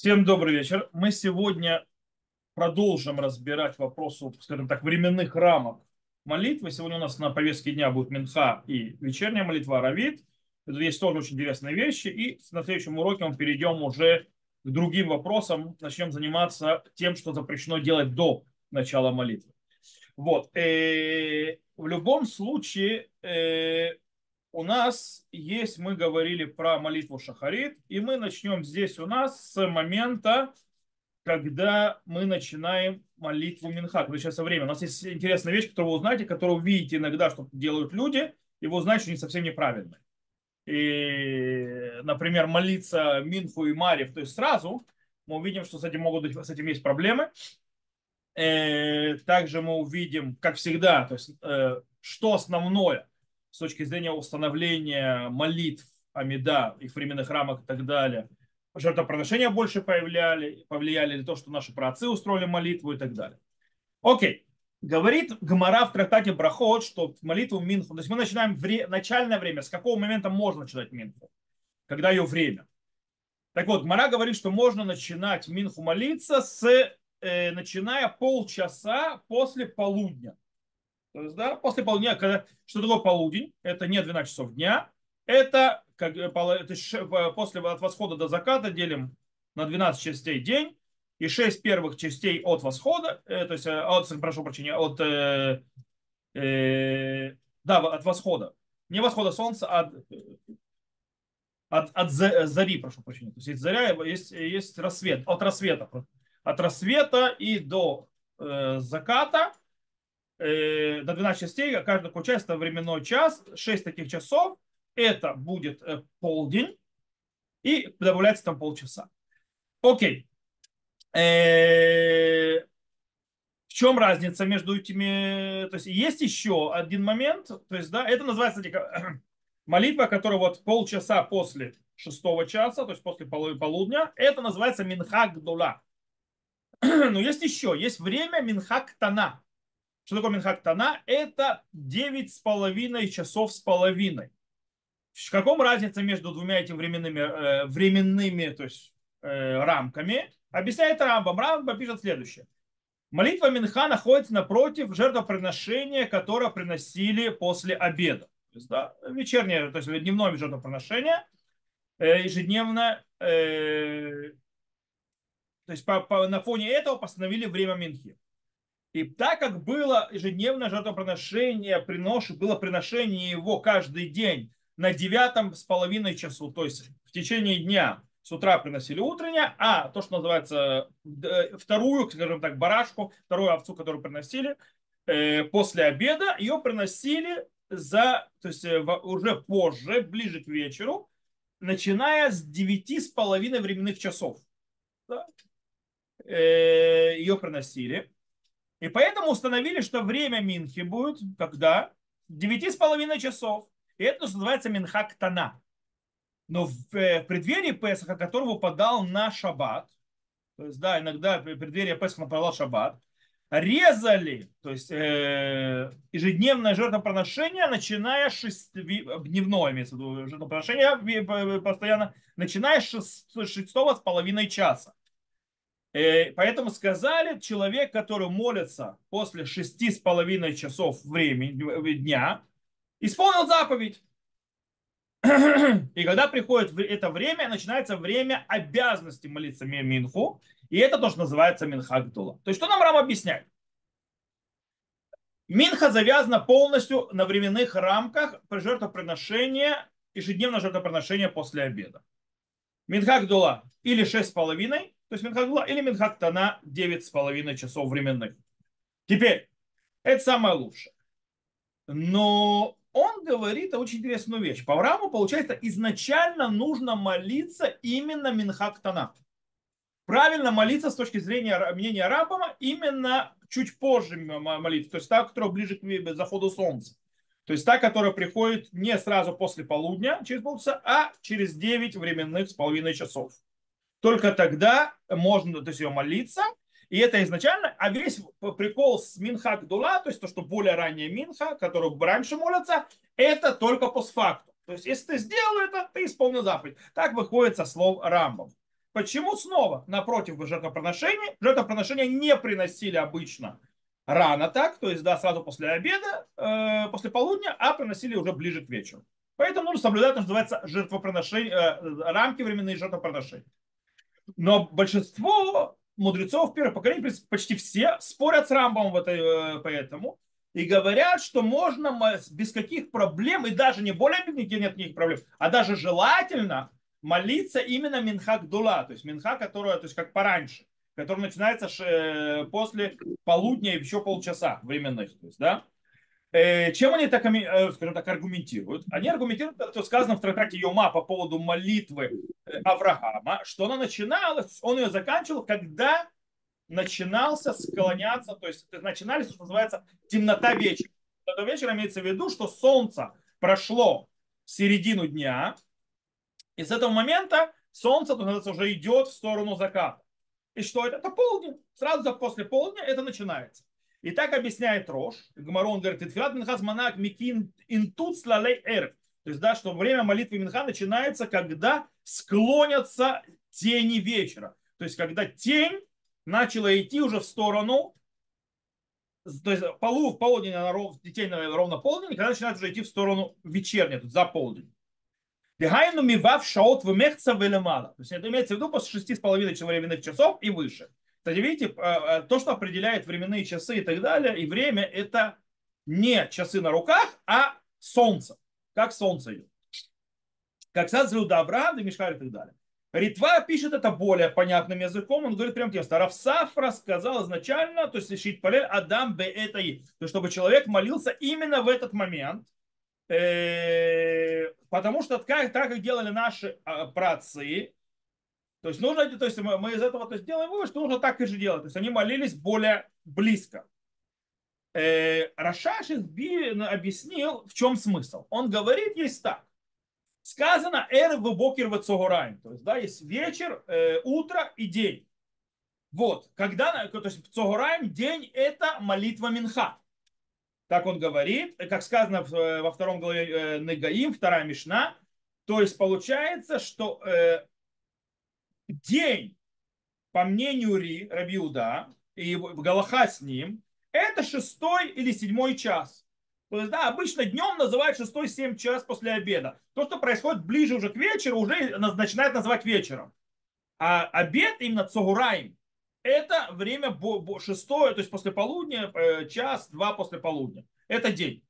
Всем добрый вечер. Мы сегодня продолжим разбирать вопросы, скажем так, временных рамок молитвы. Сегодня у нас на повестке дня будет Минха и вечерняя молитва. Тут есть тоже очень интересные вещи. И на следующем уроке мы перейдем уже к другим вопросам. Начнем заниматься тем, что запрещено делать до начала молитвы. Вот. Э, в любом случае, э, у нас есть, мы говорили про молитву Шахарит, и мы начнем здесь у нас с момента, когда мы начинаем молитву Минха, когда сейчас время. У нас есть интересная вещь, которую вы узнаете, которую видите иногда, что делают люди, и вы узнаете, что они совсем неправильны. И, например, молиться Минху и Марив, то есть сразу, мы увидим, что с этим могут быть, с этим есть проблемы. Э, также мы увидим, как всегда, то есть, э, что основное с точки зрения установления молитв, Амида, их временных рамок и так далее. Жертвоприношения больше повлияли, повлияли или то, что наши праотцы устроили молитву и так далее. Окей. Говорит Гмара в трактате Брахот, что молитву Минху, то есть мы начинаем вре, начальное время, с какого момента можно начинать Минху, когда ее время. Так вот, Гмара говорит, что можно начинать Минху молиться с, э, начиная полчаса после полудня. То есть, да, после полудня, когда, что такое полудень? Это не 12 часов дня, это, как, э, это э, после от восхода до заката делим на 12 частей день, и 6 первых частей от восхода, э, то есть, от, прошу прощения, от, э, э, да, от восхода. Не восхода солнца, а от, от, от зари, прошу прощения. То есть, есть заря, есть, есть рассвет, от рассвета. От рассвета и до э, заката э, до 12 частей, а каждый такой час это временной час, 6 таких часов, это будет э, полдень, и добавляется там полчаса. Окей. Э, в чем разница между этими? То есть есть еще один момент, то есть, да, это называется молитва, которая вот полчаса после шестого часа, то есть после полудня, это называется минхак дула. Но есть еще, есть время минхак тана. Что такое Минхак Тана? Это 9 с половиной часов с половиной. В каком разница между двумя этими временными, э, временными то есть, э, рамками? Объясняет Рамбам. Рамбам пишет следующее. Молитва Минха находится напротив жертвоприношения, которое приносили после обеда. То есть, да, вечернее, то есть дневное жертвоприношение, э, ежедневно, э, то есть по, по, на фоне этого постановили время Минхи. И так как было ежедневное жертвоприношение, принош, было приношение его каждый день на девятом с половиной часу, то есть в течение дня с утра приносили утреннее, а то, что называется э, вторую, скажем так, барашку, вторую овцу, которую приносили, э, после обеда, ее приносили за, то есть э, уже позже, ближе к вечеру, начиная с девяти с половиной временных часов. Ее приносили. И поэтому установили, что время Минхи будет когда? Девяти с половиной часов. И это называется Минхак Тана. Но в э, преддверии Песаха, который выпадал на шаббат, то есть, да, иногда в преддверии Песаха нападал шаббат, резали, то есть э, ежедневное жертвоприношение, начиная с дневное, имеется в виду, жертвоприношение постоянно, начиная с шестого с половиной часа. Э, поэтому сказали, человек, который молится после шести с половиной часов времени, дня, исполнил заповедь. И когда приходит это время, начинается время обязанности молиться Минху, и это тоже называется Минха Гдула. То есть что нам Рам объясняет? Минха завязана полностью на временных рамках жертвоприношения, ежедневное жертвоприношение после обеда. Минха Гдула или шесть с половиной, то есть Минхагла или Минхактана Тана 9,5 часов временных. Теперь, это самое лучшее. Но он говорит очень интересную вещь. По Аврааму, получается, изначально нужно молиться именно Минхактана. Правильно молиться с точки зрения мнения Рабама именно чуть позже молиться. То есть та, которая ближе к заходу солнца. То есть та, которая приходит не сразу после полудня, через полчаса, а через 9 временных с половиной часов. Только тогда можно то есть, ее молиться. И это изначально, а весь прикол с Минха Гдула, то есть то, что более ранее Минха, которую раньше молятся, это только постфакту. То есть, если ты сделал это, ты исполнил заповедь. Так выходит со слов Рамбов. Почему снова? Напротив жертвоприношения. Жертвоприношения не приносили обычно рано так, то есть да, сразу после обеда, э, после полудня, а приносили уже ближе к вечеру. Поэтому нужно соблюдать, что называется, жертвоприношение, э, рамки временные жертвоприношения. Но большинство мудрецов первого поколения, почти все, спорят с Рамбом в этой, э, поэтому и говорят, что можно без каких проблем, и даже не более нигде нет никаких проблем, а даже желательно молиться именно Минха Гдула, то есть Минха, которая, то есть как пораньше, который начинается э, после полудня и еще полчаса временных. То есть, да? Э, чем они так, э, скажем так, аргументируют? Они аргументируют, что сказано в трактате Йома по поводу молитвы Авраама, что она начиналась, он ее заканчивал, когда начинался склоняться, то есть начинались, что называется, темнота вечера. Это вечер имеется в виду, что солнце прошло середину дня, и с этого момента солнце, то называется, уже идет в сторону заката. И что это? Это полдень. Сразу после полдня это начинается. И так объясняет Рош. Гмарон говорит, «Тфилат минхаз манак микин интут слалей эр». То есть, да, что время молитвы Минха начинается, когда склонятся тени вечера. То есть, когда тень начала идти уже в сторону, то есть полу в полдень, она ров, тень ровно полдень, когда начинает уже идти в сторону вечерней, тут за полдень. Дегайну мивав шаот в мехца велемала. То есть это имеется в виду после шести с половиной временных часов и выше. Кстати, видите, э, то, что определяет временные часы и так далее, и время, это не часы на руках, а солнце. Как солнце идет. Как Садзлюда Авраам, Мишхар и так далее. Ритва пишет это более понятным языком. Он говорит прям тем, Равсаф рассказал изначально, то есть Шит Палель Адам бе это и. То, чтобы человек молился именно в этот момент – Э, потому что так, так как делали наши а, працы, то есть нужно, то есть мы, мы из этого то есть делаем вывод, что нужно так и же делать. То есть они молились более близко. Э, Рашаш объяснил, в чем смысл. Он говорит, есть так. Сказано эр в бокер в. То есть, да, есть вечер, э, утро и день. Вот, когда, то есть цогораем, день это молитва Минха. Так он говорит, как сказано э, во втором главе э, Негаим, вторая Мишна. То есть получается, что э, день, по мнению Ри, Рабиуда, и Галаха с ним, это шестой или седьмой час. То есть, да, обычно днем называют шестой, семь час после обеда. То, что происходит ближе уже к вечеру, уже начинает называть вечером. А обед именно цогураем, это время шестое, то есть после полудня, э, час, два после полудня. Это день.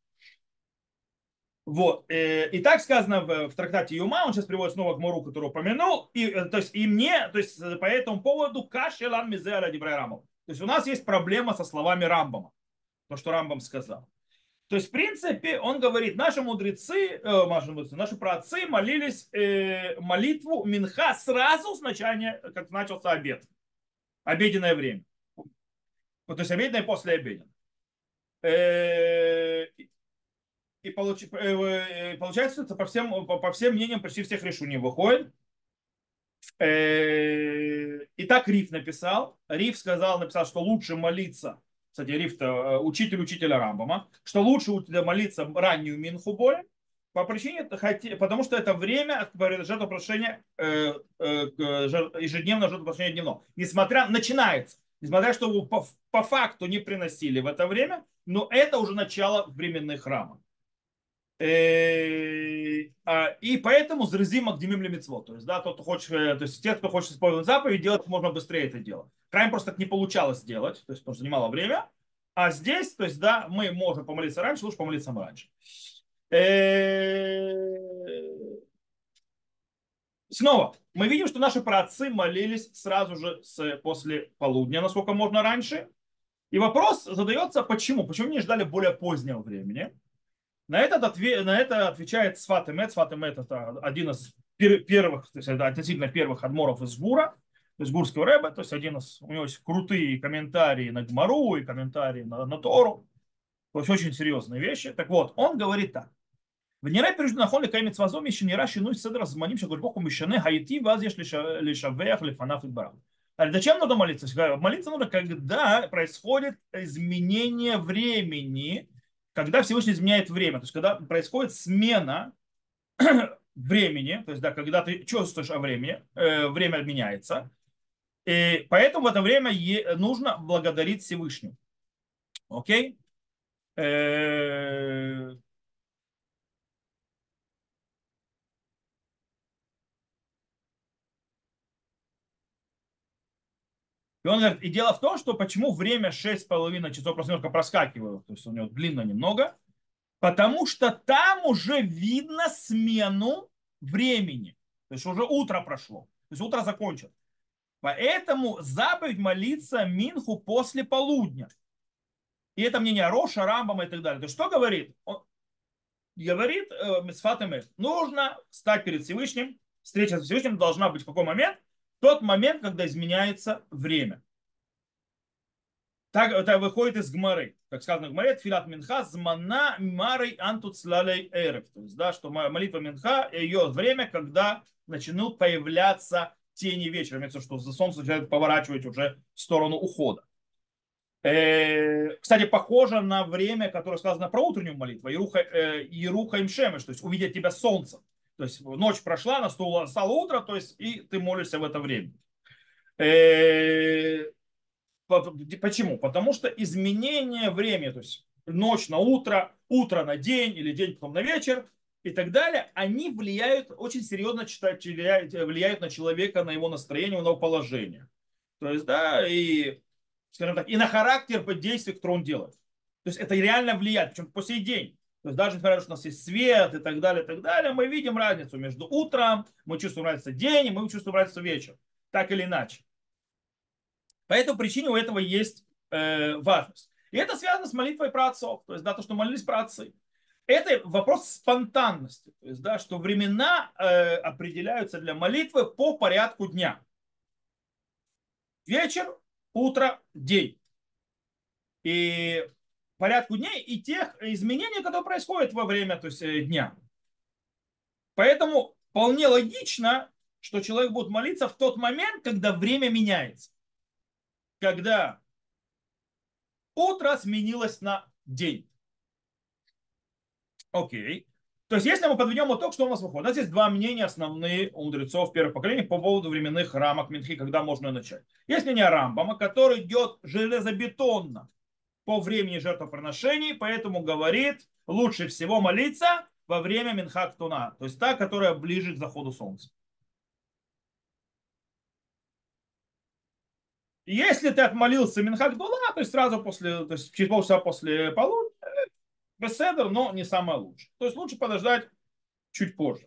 Вот. Э, и так сказано в, в трактате Юма, он сейчас приводит снова к Мору, который упомянул. И, э, то есть, и мне, то есть по этому поводу кашелан мизера Рамов. То есть у нас есть проблема со словами Рамбама. То, что Рамбам сказал. То есть, в принципе, он говорит, наши мудрецы, э, наши, праотцы молились э, молитву Минха сразу с начала, как начался обед обеденное время. То есть обеденное после обеда. Э, и получ, э, э, получается, это по всем, по всем мнениям почти всех решений выходит. И так Риф написал. Риф сказал, написал, что лучше молиться, кстати, Риф-то учитель учителя Рамбама, что лучше молиться раннюю Минху более, по причине, потому что это время жертвоприношения, э, э, ежедневного жертвоприношения дневного. Несмотря, начинается. Несмотря, что по, по факту не приносили в это время, но это уже начало временных храмов. Э, а, и поэтому зрезим Агдимим Лемитцво. То есть, да, тот, кто хочет, то есть те, кто хочет использовать заповедь, делать можно быстрее это дело. Храм просто так не получалось сделать, то есть, потому что занимало время. А здесь, то есть, да, мы можем помолиться раньше, лучше помолиться раньше. Э, снова, мы видим, что наши праотцы молились сразу же с, после полудня, насколько можно раньше. И вопрос задается, почему? Почему не ждали более позднего времени? На, этот отве- на это отвечает Сват Эмет. Сват Эмет это один из пер- первых, то есть это относительно первых адморов из Гура, то есть Гурского Рэба, то есть один из, у него есть крутые комментарии на Гмару и комментарии на, на Тору. То есть очень серьезные вещи. Так вот, он говорит так. ונראה פירוש נכון לקיים מצווה זו משנראה שינוי סדר הזמנים שהקדוש ברוך הוא משנה הייתי ואז יש לשבח לפניו יתברך. Зачем нужно молиться? Молиться нужно, когда происходит изменение времени, когда Всевышний изменяет время, то есть когда происходит смена времени, то есть, да, когда ты чувствуешь о времени, э, время меняется, и поэтому в это время нужно благодарить Всевышнему. Окей? Э, И он говорит, и дело в том, что почему время 6,5 часов просто немножко проскакивает, то есть у него длинно немного, потому что там уже видно смену времени. То есть уже утро прошло. То есть утро закончилось. Поэтому заповедь молиться Минху после полудня. И это мнение Роша, Рамбама и так далее. То есть что говорит? Он говорит э, Мисфат нужно стать перед Всевышним. Встреча с Всевышним должна быть в какой момент? Тот момент, когда изменяется время. Так это выходит из Гмары. Как сказано в Гмаре, Филат Минха змана марой антуцлалей эрев. То есть, да, что молитва Минха, ее время, когда начнут появляться тени вечера. Имеется, что солнце начинает поворачивать уже в сторону ухода. Э, кстати, похоже на время, которое сказано про утреннюю молитву. Еруха, э, Еруха им шемеш, то есть увидеть тебя солнцем. То есть ночь прошла, настало, стало утро, то есть и ты молишься в это время. Э, почему? Потому что изменение времени, то есть ночь на утро, утро на день или день потом на вечер и так далее, они влияют, очень серьезно влияют на человека, на его настроение, на его положение. То есть, да, и, скажем так, и на характер действий, которые он делает. То есть это реально влияет, причем по сей день. То есть даже несмотря на то, что у нас есть свет и так далее, и так далее, мы видим разницу между утром, мы чувствуем разницу день, и мы чувствуем разницу вечер. Так или иначе. По этой причине у этого есть э, важность. И это связано с молитвой про отцов. То есть, да, то, что молились про отцы. Это вопрос спонтанности. То есть, да, что времена э, определяются для молитвы по порядку дня. Вечер, утро, день. И порядку дней и тех изменений, которые происходят во время то есть, э, дня. Поэтому вполне логично, что человек будет молиться в тот момент, когда время меняется. Когда утро сменилось на день. Окей. То есть, если мы подведем итог, что у нас выходит? У нас есть два мнения основные у мудрецов первого поколения по поводу временных рамок Минхи, когда можно начать. Есть мнение Рамбама, который идет железобетонно по времени жертвоприношений, поэтому говорит, лучше всего молиться во время Минхактуна, то есть та, которая ближе к заходу солнца. Если ты отмолился Минхагдула, то есть сразу после, то есть через полчаса после полудня, беседер, но не самое лучшее. То есть лучше подождать чуть позже.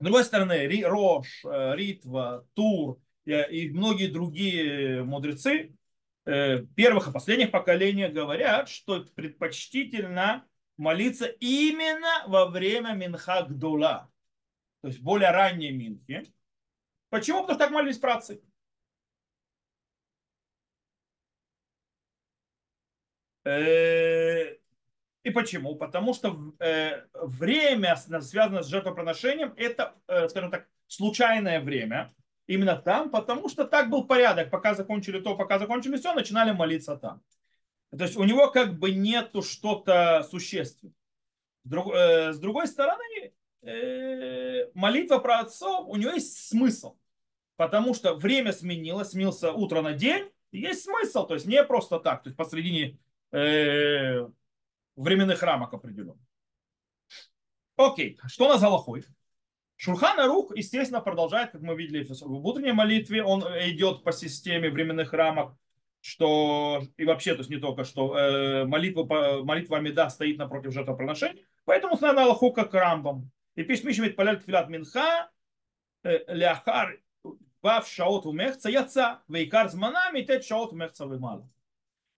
С другой стороны, Рош, э, Ритва, Тур и многие другие мудрецы Э, первых и последних поколениях говорят, что предпочтительно молиться именно во время Минха Гдула, то есть более ранней Минхи. Почему? Потому что так молились працы. Э, и почему? Потому что э, время, связанное с жертвоприношением, это, скажем так, случайное время, именно там, потому что так был порядок. Пока закончили то, пока закончили все, начинали молиться там. То есть у него как бы нету что-то существенного. Э, с другой стороны, э, молитва про отцов, у нее есть смысл. Потому что время сменилось, сменился утро на день, есть смысл. То есть не просто так, то есть посредине э, временных рамок определенных. Окей, что на Залахой? Шурхана Рух, естественно, продолжает, как мы видели в утренней молитве, он идет по системе временных рамок, что и вообще, то есть не только, что э, молитва, молитва Амида стоит напротив жертвоприношений, поэтому на Аллаху как Рамбам. И пишет Мишмит Паляль Тфилат Минха, э, Ляхар Бав Шаот Умехца Яца, Вейкар Зманами Тет Шаот Умехца Вимала.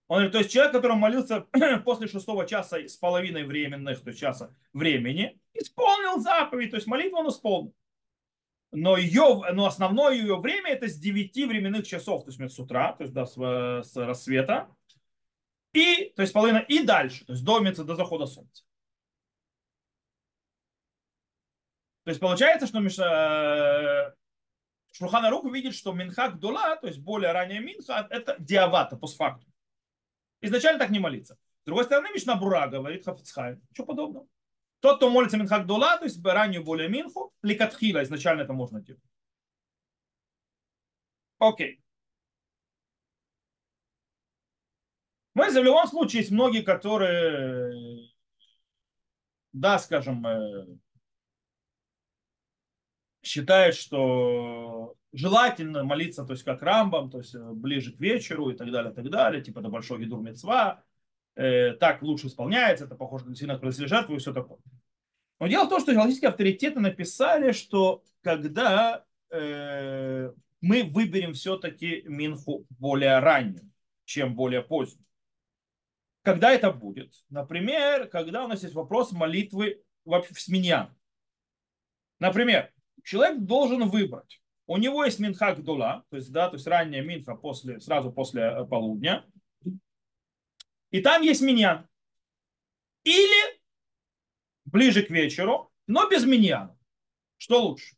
Он говорит, то есть человек, который молился после шестого часа с половиной временных, то есть часа времени, исполнил заповедь, то есть молитву он исполнил. Но, ее, но основное ее время это с 9 временных часов, то есть с утра, то есть да, с, с рассвета, и, то есть половина, и дальше, то есть до, до захода солнца. То есть получается, что э, Шурхана Рух видит, что Минха Гдула, то есть более ранее Минха, это диавата, постфактум. Изначально так не молиться. С другой стороны, Мишна Бура говорит Хафицхай. Что подобного? Тот, кто молится Минха Гдула, то есть раннюю более Минху, ликатхила, изначально это можно делать. Окей. Мы в любом случае есть многие, которые, да, скажем, считают, что желательно молиться, то есть как рамбам, то есть э, ближе к вечеру и так далее, и так далее, типа это большой гидур мецва, э, так лучше исполняется, это похоже на сильно принесли жертву и все такое. Но дело в том, что галактические авторитеты написали, что когда э, мы выберем все-таки Минху более раннюю, чем более позднюю. Когда это будет? Например, когда у нас есть вопрос молитвы вообще в сменян. Например, человек должен выбрать. У него есть минха гдула, то есть, да, то есть ранняя минха после, сразу после э, полудня. И там есть миньян. Или ближе к вечеру, но без миньяна. Что лучше?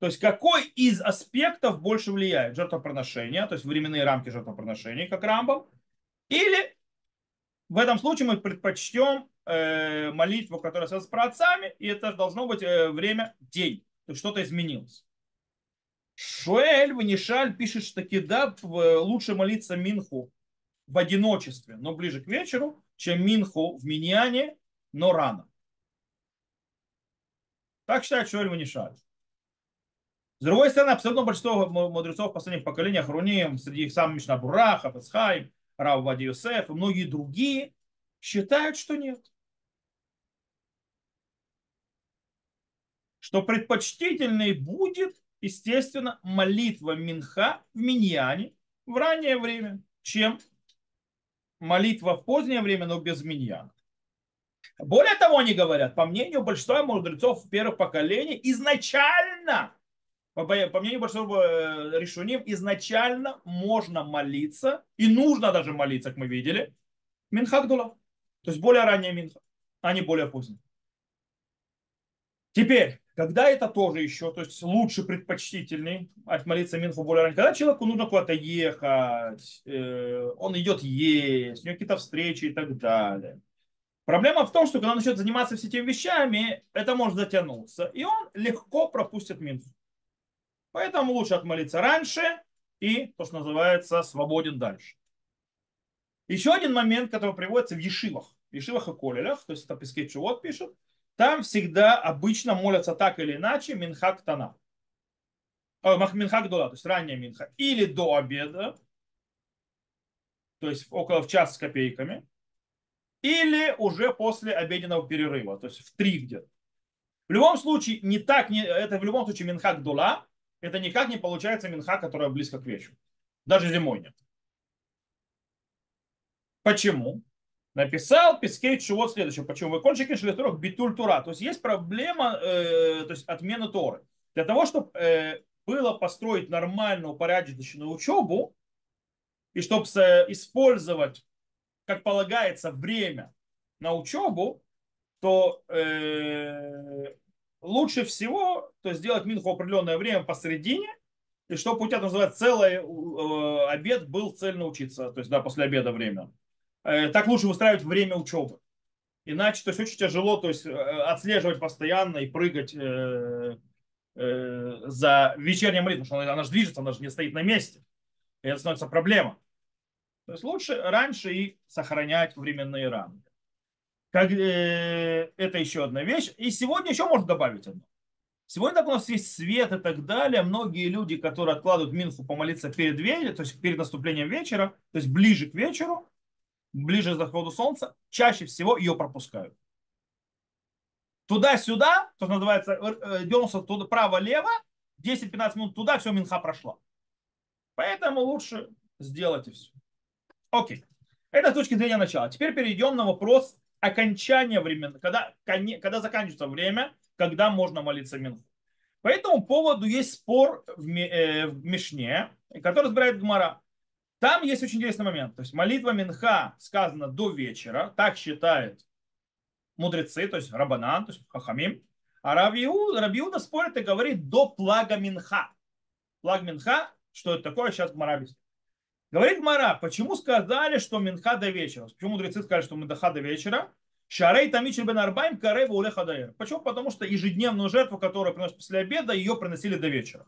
То есть какой из аспектов больше влияет? Жертвоприношение, то есть временные рамки жертвоприношения, как Рамбам, или в этом случае мы предпочтем молитву, которая связана с праотцами, и это должно быть э, время день. То есть что-то изменилось. Шуэль Ванишаль пишет, что таки да, лучше молиться Минху в одиночестве, но ближе к вечеру, чем Минху в Миньяне, но рано. Так считает Шуэль Ванишаль. С другой стороны, абсолютно большинство мудрецов последних поколениях Руним, среди их сам Мишна Бурахов, Исхайм, Рав Вади Юсеф и многие другие считают, что нет. Что предпочтительней будет, естественно, молитва Минха в Миньяне в раннее время, чем молитва в позднее время, но без Миньяна. Более того, они говорят, по мнению большинства мудрецов первых поколений, изначально по, по мнению большинства э, решуним, изначально можно молиться, и нужно даже молиться, как мы видели, Минхагдула. То есть более ранняя Минха, а не более поздняя. Теперь, когда это тоже еще, то есть лучше предпочтительный от молиться Минху более ранее, когда человеку нужно куда-то ехать, э, он идет есть, у него какие-то встречи и так далее. Проблема в том, что когда он начнет заниматься всеми этими вещами, это может затянуться, и он легко пропустит Минху. Поэтому лучше отмолиться раньше и, то, что называется, свободен дальше. Еще один момент, который приводится в Ешивах. В Ешивах и Колелях, то есть это Пескет Чувот пишет, там всегда обычно молятся так или иначе Минхак Тана. Минхак Дула, то есть ранняя Минха. Или до обеда, то есть около в час с копейками, или уже после обеденного перерыва, то есть в три где-то. В любом случае, не так, не, это в любом случае Минхак Дула, это никак не получается минха, которая близко к вечеру. Даже зимой нет. Почему? Написал Пискейт вот следующее. Почему? Вы кончики шлитурок битуль тура. То есть есть проблема, э, то есть отмена Торы. Для того, чтобы э, было построить нормальную упорядоченную учебу, и чтобы использовать, как полагается, время на учебу, то э, лучше всего то есть сделать минху определенное время посередине, и чтобы у тебя, называется, целый э, обед был цельно учиться, то есть, да, после обеда время. Э, так лучше выстраивать время учебы. Иначе, то есть, очень тяжело, то есть, э, отслеживать постоянно и прыгать э, э, за вечерней молитвой, потому что она, она же движется, она же не стоит на месте. И это становится проблема. То есть, лучше раньше и сохранять временные рамки. Как, э, это еще одна вещь. И сегодня еще можно добавить одно. Сегодня так у нас есть свет и так далее. Многие люди, которые откладывают Минху помолиться перед вечером, то есть перед наступлением вечера, то есть ближе к вечеру, ближе к заходу солнца, чаще всего ее пропускают. Туда-сюда, то называется, э, дернулся туда право-лево, 10-15 минут туда, все, Минха прошла. Поэтому лучше сделать и все. Окей. Это с точки зрения начала. Теперь перейдем на вопрос окончания времени, когда, когда заканчивается время, когда можно молиться Минху. По этому поводу есть спор в, э, в Мишне, который разбирает Гмара. Там есть очень интересный момент. То есть молитва Минха сказана до вечера, так считают мудрецы, то есть Рабанан, то есть Хахамим. А Рабиуда, Рабиуда спорит и говорит до плага Минха. Плаг Минха, что это такое, сейчас Гмара. Говорит Мара, почему сказали, что Минха до вечера? Почему мудрецы сказали, что Минха до вечера? Шарей Тамичель бен Арбайм Хадаэр. Почему? Потому что ежедневную жертву, которую приносят после обеда, ее приносили до вечера.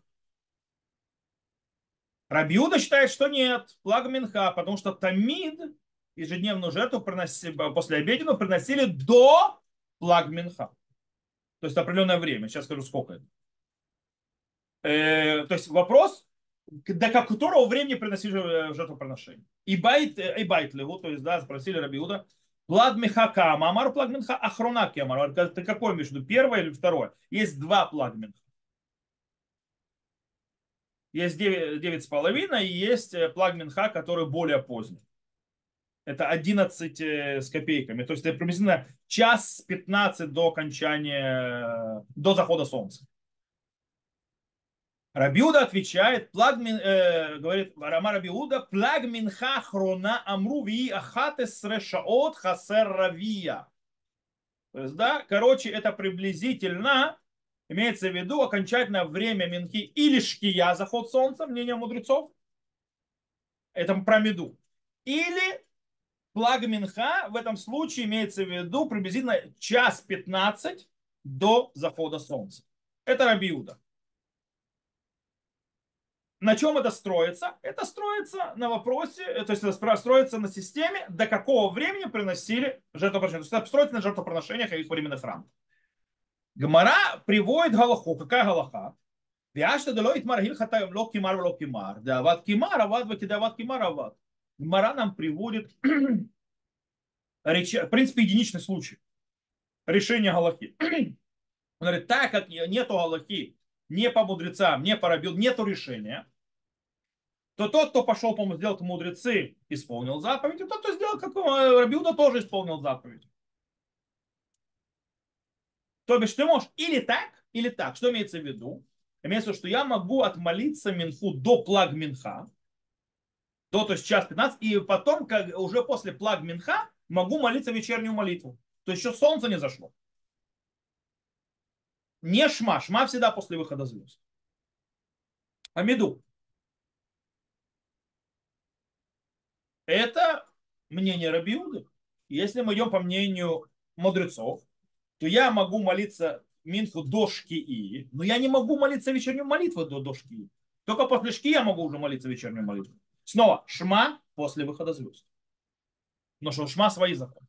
Рабиуда считает, что нет, плаг Минха, потому что Тамид ежедневную жертву приносили, после обеденную приносили до плаг Минха. То есть определенное время. Сейчас скажу, сколько это. Э, то есть вопрос, до которого времени приносили жертвоприношение. И байт, и байт леву, то есть, да, спросили Рабиуда, Плаг Михака, Амар плаг Минха, Ахруна Кемар. Ты какой между первое или второе? Есть два плаг Минха. Есть девять с половиной и есть э, плаг Минха, который более поздний. Это 11 э, с копейками. То есть это приблизительно час 15 до окончания, до захода солнца. Рабиуда отвечает, плаг э, говорит Рама Рабиуда, плаг минха хрона амру ви ахатес решаот хасер равия. То есть, да, короче, это приблизительно, имеется в виду окончательное время минхи или шкия, заход солнца, мнение мудрецов, это про меду, или плаг минха, в этом случае имеется в виду приблизительно час 15 до захода солнца. Это Рабиуда. На чем это строится? Это строится на вопросе, э, то есть это строится на системе, до какого времени приносили жертвоприношения. То есть это строится на жертвоприношениях и временных храм. Гмара приводит галаху. Какая галаха? Вяшта дело итмар хилхата ло кимар ло кимар. Дават кимар, ават вакидават кимар ават. Гмара нам приводит в принципе, единичный случай решения галахи. Он говорит, так как нету галахи не по мудрецам, не по рабил, нету решения, то тот, кто пошел, по-моему, сделал как мудрецы, исполнил заповедь, и тот, кто сделал как э, Рабиуда, тоже исполнил заповедь. То бишь ты можешь или так, или так. Что имеется в виду? Имеется в виду, что я могу отмолиться минху до плаг минха, до, то есть час 15, и потом, как, уже после плаг минха, могу молиться вечернюю молитву. То есть еще солнце не зашло. Не шма. Шма всегда после выхода звезд. Амиду. Это мнение Рабиуды. Если мы идем по мнению мудрецов, то я могу молиться Минху до Шкии, но я не могу молиться вечернюю молитву до, до Шкии. Только после Шки я могу уже молиться вечернюю молитву. Снова Шма после выхода звезд. Но что Шма свои законы.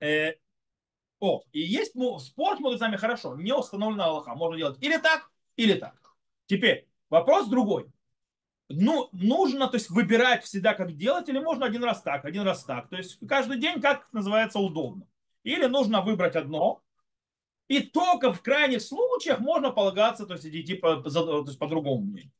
Э, о, и есть ну, спор с мудрецами хорошо, не установлена Аллаха. Можно делать или так, или так. Теперь вопрос другой. Ну, нужно, то есть, выбирать всегда, как делать, или можно один раз так, один раз так. То есть, каждый день, как называется, удобно. Или нужно выбрать одно, и только в крайних случаях можно полагаться, то есть, идти по, есть, по другому мнению.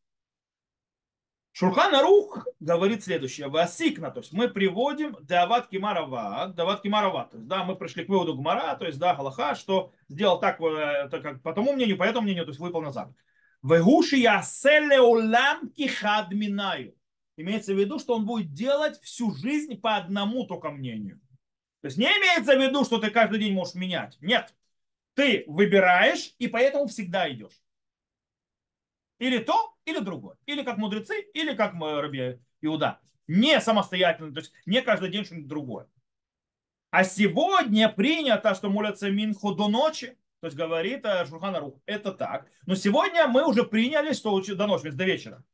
Шурхан Арух говорит следующее. Васикна, то есть мы приводим Дават Кимарават, Дават Кимарават. То есть, да, мы пришли к выводу Гмара, то есть, да, Галаха, что сделал так, э, так как по тому мнению, по этому мнению, то есть выполнил заповедь. Вегуши яселе улам кихад минаю. Имеется в виду, что он будет делать всю жизнь по одному только мнению. То есть не имеется в виду, что ты каждый день можешь менять. Нет. Ты выбираешь и поэтому всегда идешь. Или то, или другое. Или как мудрецы, или как Раби Иуда. Не самостоятельно, то есть не каждый день что-нибудь другое. А сегодня принято, что молятся Минху до ночи, то есть говорит э, Шурхан Рух, это так. Но сегодня мы уже приняли, что до ночи, до вечера.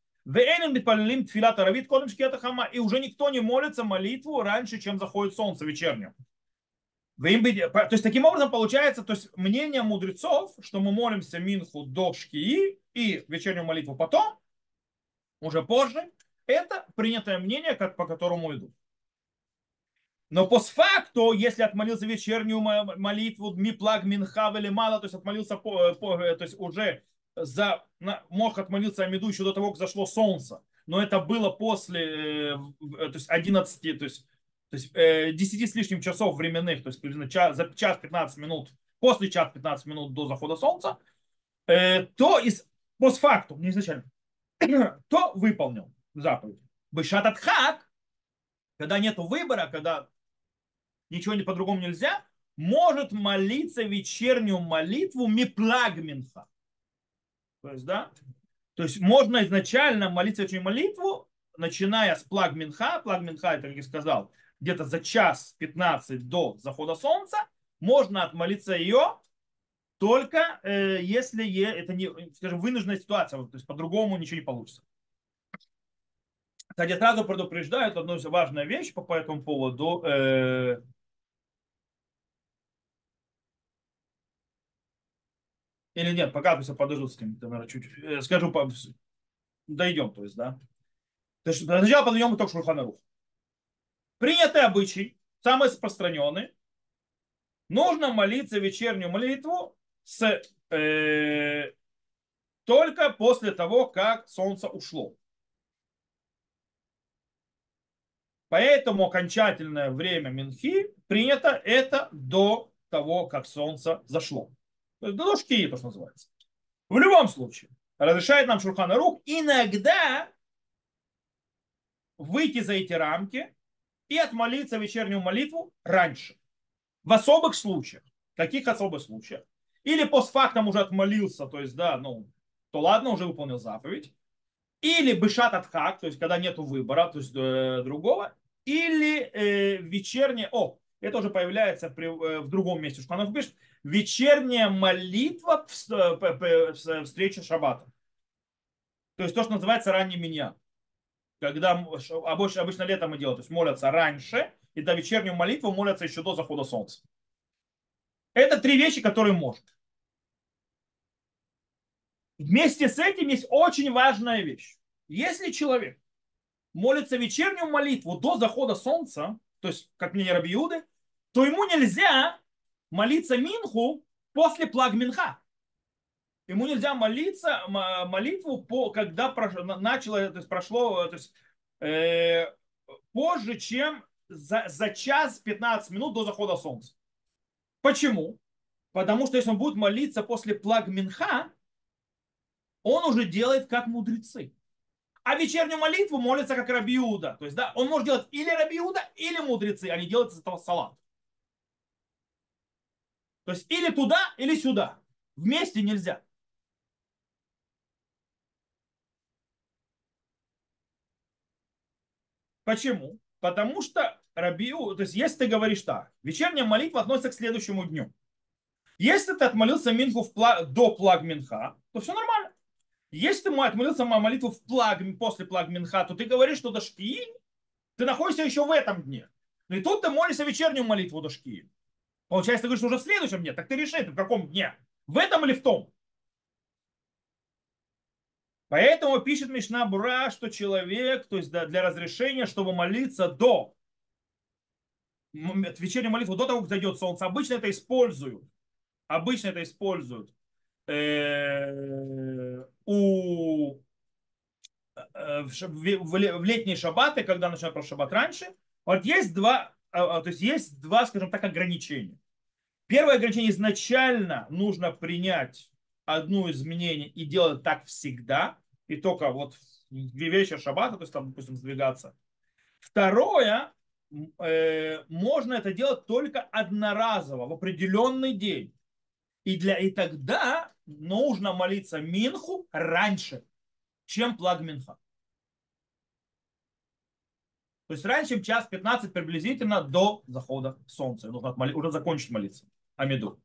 И уже никто не молится молитву раньше, чем заходит солнце вечерним. То есть таким образом получается, то есть мнение мудрецов, что мы молимся Минху до Шкии и вечернюю молитву потом, уже позже, это принятое мнение, как, по которому идут. Но по факту, если отмолился вечернюю молитву, миплаг минхав или мало, то есть отмолился, по, по, то есть уже за, мог отмолиться Амиду еще до того, как зашло солнце, но это было после э, то есть 11, то есть то есть э, 10 с лишним часов временных, то есть час, за час 15 минут, после час 15 минут до захода солнца, э, то из постфактум, не изначально, то выполнил заповедь. Бышат хак, когда нет выбора, когда ничего не по-другому нельзя, может молиться вечернюю молитву миплагминха. То есть, да, то есть можно изначально молиться вечернюю молитву, начиная с плагминха. Плагминха, это, как я сказал, где-то за час 15 до захода солнца, можно отмолиться ее только э, если это не, скажем, вынужденная ситуация, то есть по-другому ничего не получится. Кстати, сразу предупреждают одну важную вещь по, по этому поводу. Э, или нет, пока кем-то, наверное, чуть, э, скажу, по, дойдем, то есть, да. То есть сначала подойдем только Шульханарух. Принятый обычай, самый распространенный, нужно молиться вечернюю молитву с, э, только после того, как солнце ушло. Поэтому окончательное время Минхи принято это до того, как солнце зашло. До дошки, то, что называется. В любом случае, разрешает нам Шурхан Рух иногда выйти за эти рамки и отмолиться вечернюю молитву раньше. В особых случаях. Каких особых случаях? Или постфактом уже отмолился, то есть, да, ну, то ладно, уже выполнил заповедь. Или бышат отхак, то есть, когда нету выбора, то есть, э, другого. Или э, вечернее, о, это уже появляется при, э, в другом месте. Шканов пишет, вечерняя молитва в, в, в встрече шаббата. То есть то, что называется ранний меня когда обычно, обычно летом мы делаем, то есть молятся раньше, и до вечернюю молитву молятся еще до захода солнца. Это три вещи, которые может. Вместе с этим есть очень важная вещь. Если человек молится вечернюю молитву до захода солнца, то есть, как мне Рабиуды, то ему нельзя молиться Минху после плаг Минха. Ему нельзя молиться молитву, по, когда прошло, начало, то есть прошло то есть, э, позже, чем за, за час 15 минут до захода солнца. Почему? Потому что если он будет молиться после плаг Минха, он уже делает как мудрецы. А вечернюю молитву молится как Рабиуда. То есть, да, он может делать или Рабиуда, или мудрецы. Они делают из этого салат. То есть, или туда, или сюда. Вместе нельзя. Почему? Потому что Рабиу, то есть если ты говоришь так, вечерняя молитва относится к следующему дню. Если ты отмолился Минху в пла, до плаг Минха, то все нормально. Если ты отмолился молитву в плаг, после плаг Минха, то ты говоришь, что до Шки, ты находишься еще в этом дне. И тут ты молишься вечернюю молитву до Шки. Получается, ты говоришь, уже в следующем дне. Так ты реши, ты в каком дне? В этом или в том? Поэтому пишет Мишна Бура, что человек, то есть для разрешения, чтобы молиться до вечерней молитвы, до того, как зайдет солнце, обычно это используют. Обычно это используют э, у э, в летние шаббаты, когда начинают про шаббат раньше, вот есть два, то есть есть два, скажем так, ограничения. Первое ограничение изначально нужно принять одну из изменений и делать так всегда, и только вот вечер шаббата, то есть там, допустим, сдвигаться. Второе, э, можно это делать только одноразово, в определенный день. И, для, и тогда нужно молиться Минху раньше, чем плаг Минха. То есть раньше, чем час 15 приблизительно до захода солнца. Нужно уже закончить молиться. Амиду.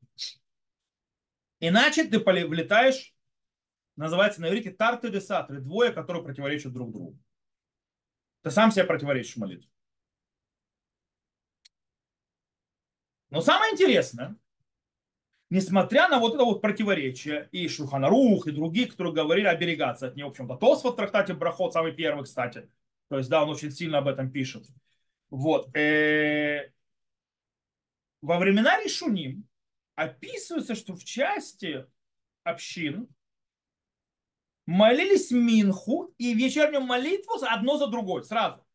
Иначе ты влетаешь, называется на иврите тарты де сатры, двое, которые противоречат друг другу. Ты сам себе противоречишь молитву. Но самое интересное, несмотря на вот это вот противоречие, и Шуханарух, и другие, которые говорили оберегаться от него, в общем-то, Тосфот в трактате Брахот, самый первый, кстати, то есть, да, он очень сильно об этом пишет. Вот. Э, во времена Ришуним описывается, что в части общин молились Минху и вечернюю молитву одно за другой, сразу.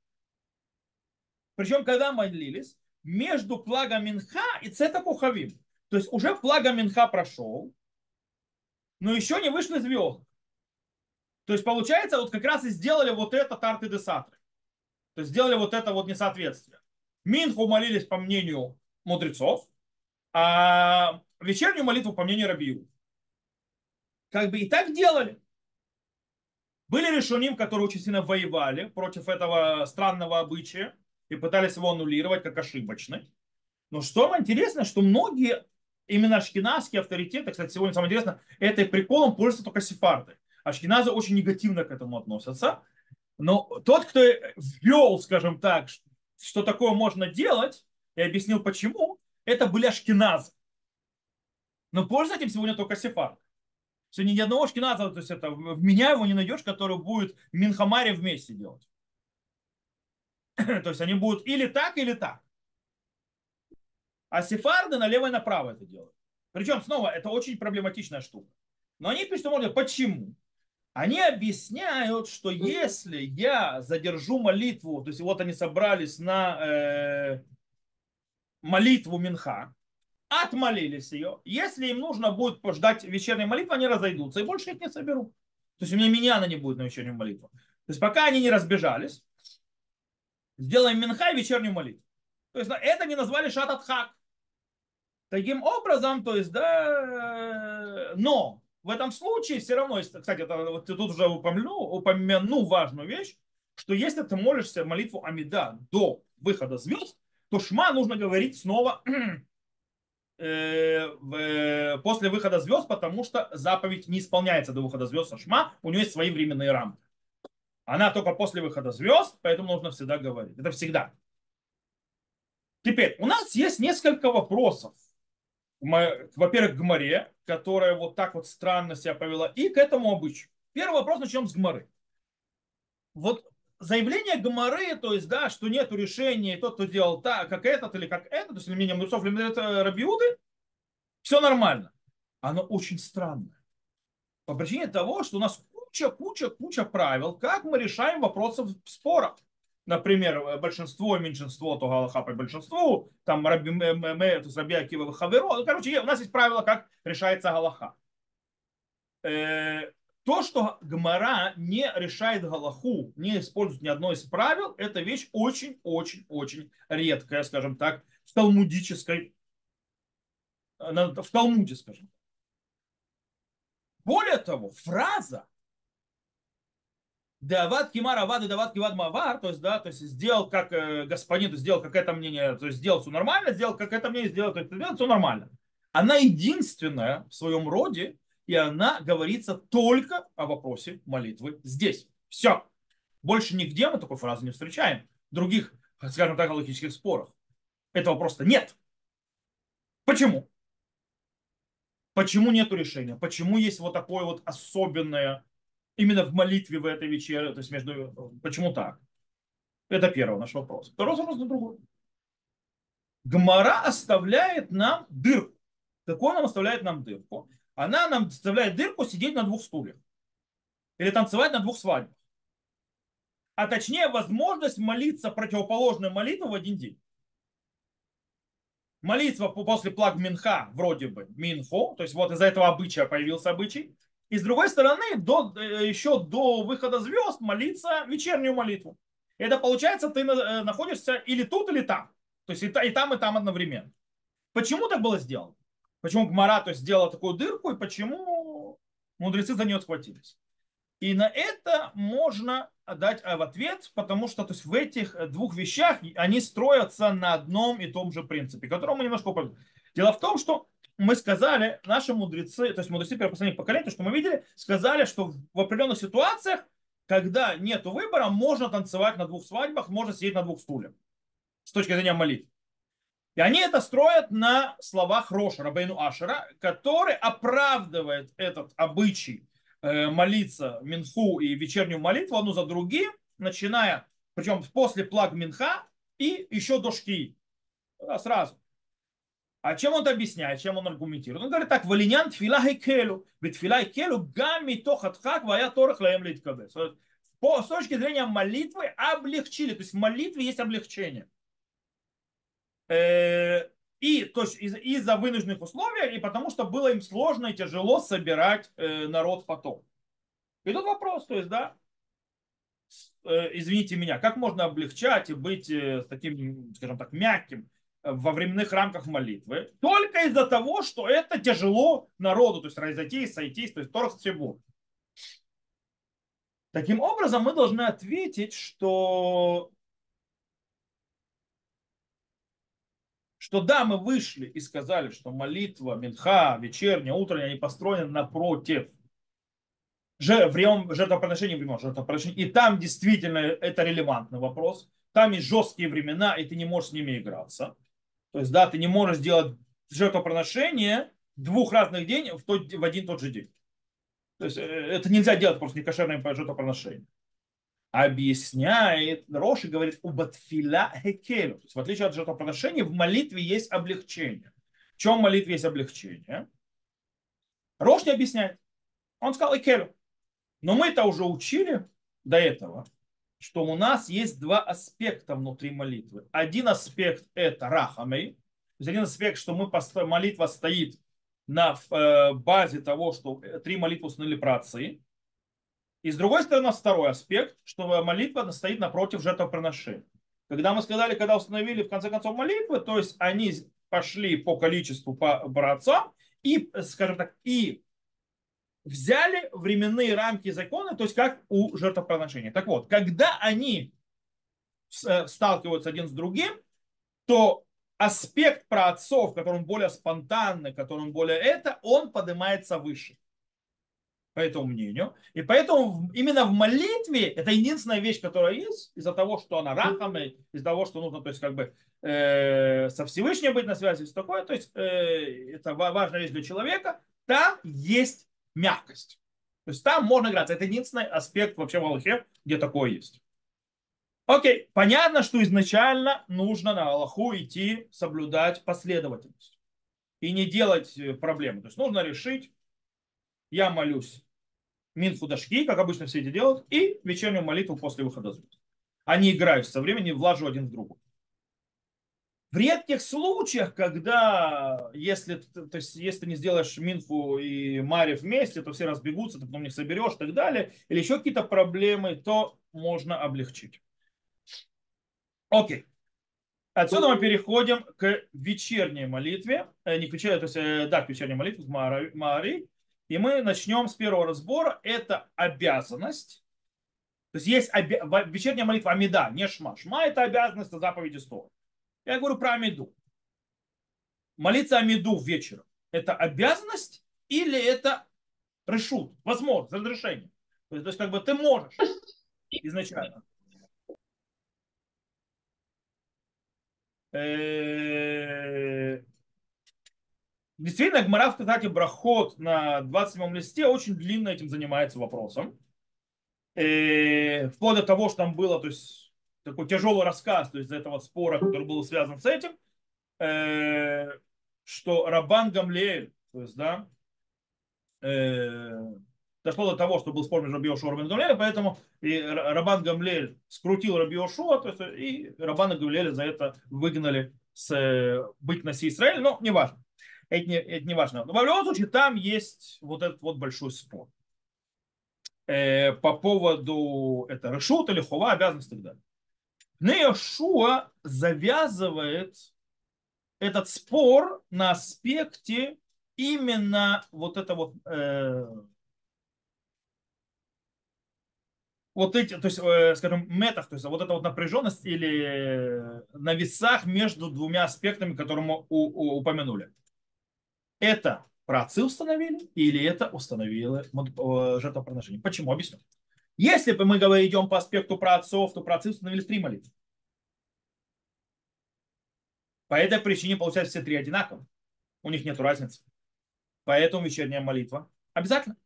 Причем, когда молились, между плагом Минха и Цета Кухавим. То есть уже плага Минха прошел, но еще не вышли звезды. То есть получается, вот как раз и сделали вот это тарты де сатры. То есть сделали вот это вот несоответствие. Минху молились по мнению мудрецов, а вечернюю молитву по мнению Рабию. Как бы и так делали. Были решуним, которые очень сильно воевали против этого странного обычая. и пытались его аннулировать как ошибочный. Но что интересно, что многие именно ашкенадские авторитеты, кстати, сегодня самое интересное, этой приколом пользуются только сефарды. Ашкеназы очень негативно к этому относятся. Но тот, кто ввел, скажем так, что такое можно делать, и объяснил почему, это были ашкеназы. Но пользуются этим сегодня только сефарды. Сегодня ни одного шкиназа, то есть это в меня его не найдешь, который будет Минхамари вместе делать. то есть они будут или так, или так. А сефарды налево и направо это делают. Причем, снова, это очень проблематичная штука. Но они пишут, можно, почему? Они объясняют, что если я задержу молитву, то есть вот они собрались на э, молитву Минха, отмолились ее, если им нужно будет пождать вечерней молитвы, они разойдутся и больше их не соберу. То есть у меня меня она не будет на вечернюю молитву. То есть пока они не разбежались, сделаем Минха и вечернюю молитву. То есть это не назвали шататхак. Таким образом, то есть, да, но в этом случае все равно, кстати, это, вот ты тут уже упомяну, упомяну важную вещь, что если ты молишься молитву Амида до выхода звезд, то шма нужно говорить снова э, после выхода звезд, потому что заповедь не исполняется до выхода звезд со шма, у нее есть свои временные рамки. Она только после выхода звезд, поэтому нужно всегда говорить. Это всегда. Теперь, у нас есть несколько вопросов во-первых, к Гмаре, которая вот так вот странно себя повела, и к этому обычаю. Первый вопрос начнем с Гмары. Вот заявление Гмары, то есть, да, что нет решения, тот, кто делал так, как этот или как этот, то есть, мнением Мусов или Рабиуды, все нормально. Оно очень странное. По причине того, что у нас куча, куча, куча правил, как мы решаем вопросы в спорах например, э, большинство меньшинство, то Галаха по большинству, там Раби, то есть Раби Хаверо. Ну, короче, у нас есть правило, как решается Галаха. Э, то, что Гмара не решает Галаху, не использует ни одно из правил, это вещь очень-очень-очень редкая, скажем так, в талмудической, э, в Талмуде, скажем. Более того, фраза Дават кимар авад и дават кивад мавар, то есть, да, то есть сделал как э, господин, то есть сделал как это мнение, то есть сделал все нормально, сделал как это мнение, сделал как это сделал, все нормально. Она единственная в своем роде, и она говорится только о вопросе молитвы здесь. Все. Больше нигде мы такой фразы не встречаем. Других, скажем так, логических спорах. Этого просто нет. Почему? Почему нет решения? Почему есть вот такое вот особенное именно в молитве в этой вечере, то есть между... Почему так? Это первый наш вопрос. Второй вопрос на другой. Гмара оставляет нам дырку. Какой нам оставляет нам дырку? Она нам оставляет дырку сидеть на двух стульях. Или танцевать на двух свадьбах. А точнее, возможность молиться противоположную молитву в один день. Молитва после плаг Минха, вроде бы, Минхо, то есть вот из-за этого обычая появился обычай. И с другой стороны, до, э, еще до выхода звезд молиться вечернюю молитву. Это получается, ты э, находишься или тут, или там. То есть и, и там, и там одновременно. Почему так было сделано? Почему Гмара то есть, сделала такую дырку, и почему мудрецы за нее схватились? И на это можно дать э, в ответ, потому что то есть, в этих двух вещах они строятся на одном и том же принципе, которому мы немножко упомянули. Дело в том, что мы сказали, наши мудрецы, то есть мудрецы первых поколений, то, что мы видели, сказали, что в определенных ситуациях, когда нет выбора, можно танцевать на двух свадьбах, можно сидеть на двух стульях. С точки зрения молитвы. И они это строят на словах Роша, Рабейну Ашера, который оправдывает этот обычай э, молиться Минху и вечернюю молитву одну за другим, начиная, причем после плаг Минха и еще до Шки. Сразу. А чем он объясняет, чем он аргументирует? Он говорит так, валинян тфила хекелу, ведь тфила хекелу гамми тохатхак вая торах лаем литкабе. С точки зрения молитвы облегчили, то есть в молитве есть облегчение. Э, и то есть из- из-за вынужденных условий, и потому что было им сложно и тяжело собирать э, народ потом. И тут вопрос, то есть, да, э, извините меня, как можно облегчать и быть таким, скажем так, мягким во временных рамках молитвы, только из-за того, что это тяжело народу, то есть разойтись, сойтись, то есть торг цибур. Таким образом, мы должны ответить, что что да, мы вышли и сказали, что молитва, минха, вечерняя, утренняя, они построены напротив времен жертвоприношения, времен жертвоприношения. И там действительно это релевантный вопрос. Там есть жесткие времена, и ты не можешь с ними играться. То есть, да, ты не можешь сделать жертвоприношение двух разных дней в, тот, в один тот же день. То есть, э, это нельзя делать просто некошерное жертвоприношение. Объясняет Роши, говорит, у батфиля хекелю. То есть, в отличие от жертвоприношения, в молитве есть облегчение. В чем молитве есть облегчение? Рош не объясняет. Он сказал экелю. Но мы это уже учили до этого, что у нас есть два аспекта внутри молитвы. Один аспект это рахамей, то есть один аспект, что мы молитва стоит на э, базе того, что три молитвы установили про отцы. И с другой стороны, второй аспект, что молитва стоит напротив жертвоприношения. Когда мы сказали, когда установили в конце концов молитвы, то есть они пошли по количеству по братцам и, скажем так, и взяли временные рамки закона, то есть как у жертвоприношения. Так вот, когда они э, сталкиваются один с другим, то аспект про отцов, который он более спонтанный, который он более это, он поднимается выше. По этому мнению. И поэтому именно в молитве это единственная вещь, которая есть, из-за того, что она рахами, из-за того, что нужно, то есть как бы э, со Всевышним быть на связи, все такое, то есть э, это важная вещь для человека, там есть мягкость. То есть там можно играться. Это единственный аспект вообще в Аллахе, где такое есть. Окей, понятно, что изначально нужно на Аллаху идти соблюдать последовательность. И не делать э, проблемы. То есть нужно решить, я молюсь минфу дашки, как обычно все эти делают, и вечернюю молитву после выхода звезд. Они играют со временем, влажу один в другу. В редких случаях, когда, если, то есть, если ты не сделаешь Минфу и Мари вместе, то все разбегутся, ты потом не соберешь и так далее, или еще какие-то проблемы, то можно облегчить. Окей. Отсюда мы переходим к вечерней молитве, э, не к вечерней, то есть, э, да, к вечерней молитве, к Мари, и мы начнем с первого разбора. Это обязанность. То есть есть обе... вечерняя молитва Амида, не Шма. Шма это обязанность, это заповедь истории. Я говорю про Амиду. Молиться Амиду вечером. Это обязанность или это решут, возможность, разрешение? То есть, то есть как бы ты можешь изначально. Действительно, Гмара в Катате Брахот на 27 листе очень длинно этим занимается вопросом. Вплоть до того, что там было, то есть такой тяжелый рассказ, то есть из этого спора, который был связан с этим, э, что Рабан Гамлеэль, то есть, да, э, дошло до того, что был спор между Раби Йошуа и Рабан Гамлеэлем, поэтому и Рабан Гамлеэль скрутил Раби Йошуа, то есть, и Рабана Гамлеэля за это выгнали с э, быть на Израиль, но не важно. Это не, это не важно. Но в любом случае там есть вот этот вот большой спор э, по поводу это решут или хова, обязанность и так далее. Неошуа завязывает этот спор на аспекте именно вот это вот э, вот эти, то есть, э, скажем, метах, то есть вот эта вот напряженность или на весах между двумя аспектами, которые мы упомянули. Это праотцы установили или это установили э, жертвоприношение? Почему? Объясню. Если бы мы идем по аспекту про отцов, то про отцов установили три молитвы. По этой причине, получается, все три одинаковые. У них нет разницы. Поэтому вечерняя молитва обязательно.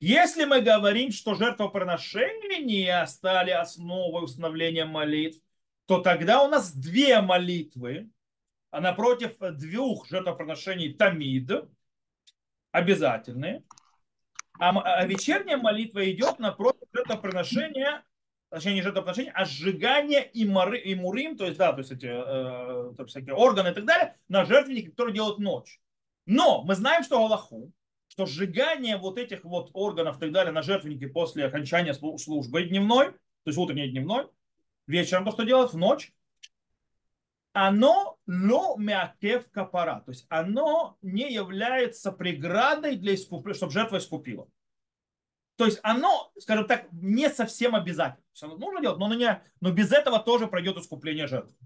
Если мы говорим, что жертвоприношения стали основой установления молитв, то тогда у нас две молитвы, а напротив двух жертвоприношений тамид, обязательные, а, а вечерняя молитва идет напротив жертвоприношения, точнее не жертвоприношения, а сжигания и, мары, и мурим, то есть, да, то есть эти э, то, всякие органы и так далее, на жертвеннике, которые делают ночь. Но мы знаем, что Аллаху, что сжигание вот этих вот органов и так далее на жертвеннике после окончания службы дневной, то есть утренней и дневной, вечером то, что делают в ночь, оно ло мякев капара, то есть оно не является преградой для искупления, чтобы жертва искупила. То есть оно, скажем так, не совсем обязательно. Оно нужно делать, но, не, но без этого тоже пройдет искупление жертвы.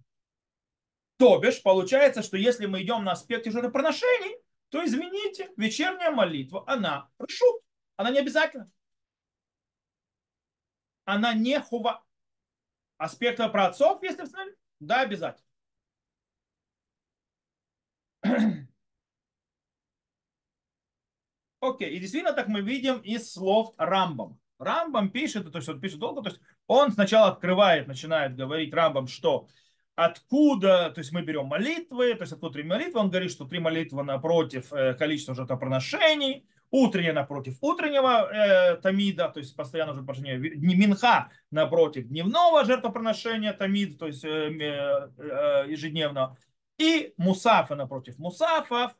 То бишь, получается, что если мы идем на аспекте жертвоприношений, то, извините, вечерняя молитва, она решут, она не обязательна. Она не хува. Аспекта про отцов, если посмотреть, да, обязательно. Окей, и действительно так мы видим из слов Рамбам. Рамбам пишет, то есть он пишет долго, то есть он сначала открывает, начинает говорить Рамбам, что откуда, то есть мы берем молитвы, то есть откуда три молитвы, он говорит, что три молитвы напротив э, количества жертвоприношений, утренняя напротив утреннего э, тамида, то есть постоянно жертвоприношение, минха напротив дневного жертвоприношения тамид, то есть э, э, э, ежедневно, и мусафа напротив мусафов,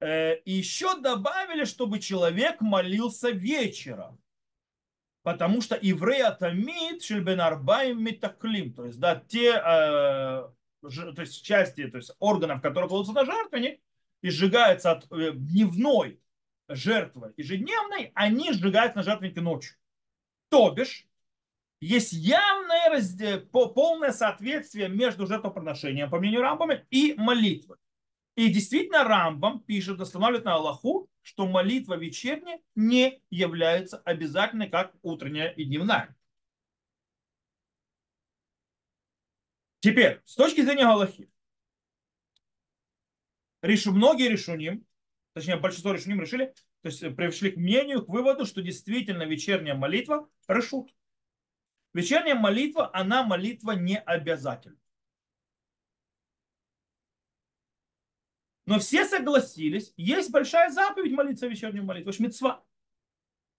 э, и еще добавили, чтобы человек молился вечером потому что еврей атамид шельбен арбаим метаклим, то есть да, те э, то есть части, то есть органов, которые кладутся на жертвенник и сжигаются от э, дневной жертвы ежедневной, они сжигаются на жертвеннике ночью. То бишь, есть явное разде... полное соответствие между жертвоприношением, по мнению Рамбами, и молитвой. И действительно Рамбам пишет, устанавливает на Аллаху, что молитва вечерняя не является обязательной, как утренняя и дневная. Теперь, с точки зрения Аллахи, решу, многие решуним, точнее большинство решуним решили, то есть пришли к мнению, к выводу, что действительно вечерняя молитва решут. Вечерняя молитва, она молитва не обязательна. Но все согласились, есть большая заповедь молиться вечернюю молитву, шмитцва.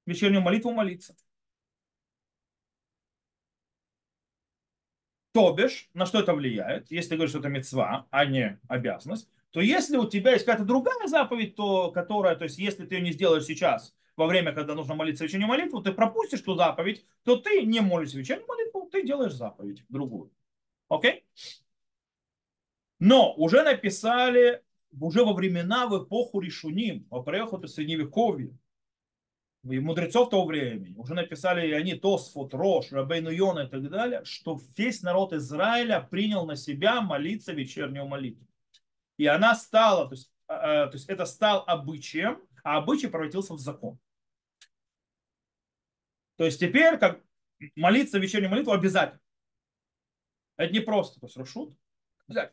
Вечернюю молитву молиться. То бишь, на что это влияет? Если ты говоришь, что это мецва, а не обязанность, то если у тебя есть какая-то другая заповедь, то, которая, то есть если ты ее не сделаешь сейчас, во время, когда нужно молиться вечернюю молитву, ты пропустишь ту заповедь, то ты не молишься вечернюю молитву, ты делаешь заповедь другую. Окей? Но уже написали уже во времена, в эпоху Ришуним, во преходе Средневековья, и мудрецов того времени, уже написали они Тосфот, Рош, Рабейну Йона и так далее, что весь народ Израиля принял на себя молиться вечернюю молитву. И она стала, то есть, то есть это стал обычаем, а обычай превратился в закон. То есть теперь как молиться вечернюю молитву обязательно. Это не просто, то есть рушут,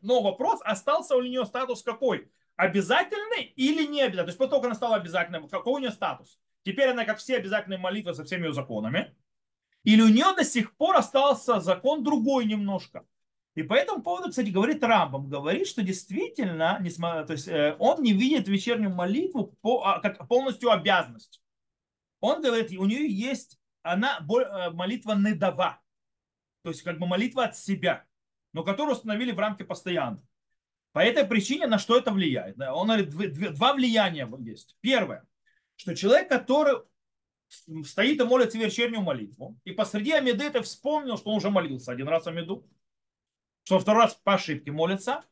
но вопрос, остался у нее статус какой? Обязательный или не обязательный? То есть только она стала обязательным, какой у нее статус? Теперь она как все обязательные молитвы со всеми ее законами. Или у нее до сих пор остался закон другой немножко. И по этому поводу, кстати, говорит Рамбам, говорит, что действительно, несмотря, то есть, э, он не видит вечернюю молитву по, а, как полностью обязанность. Он говорит, у нее есть, она э, молитва недава, то есть как бы молитва от себя но которую установили в рамке постоянно. По этой причине на что это влияет? Он говорит, два влияния есть. Первое, что человек, который стоит и молится вечернюю молитву, и посреди Амиды ты вспомнил, что он уже молился один раз Амиду, что второй раз по ошибке молится,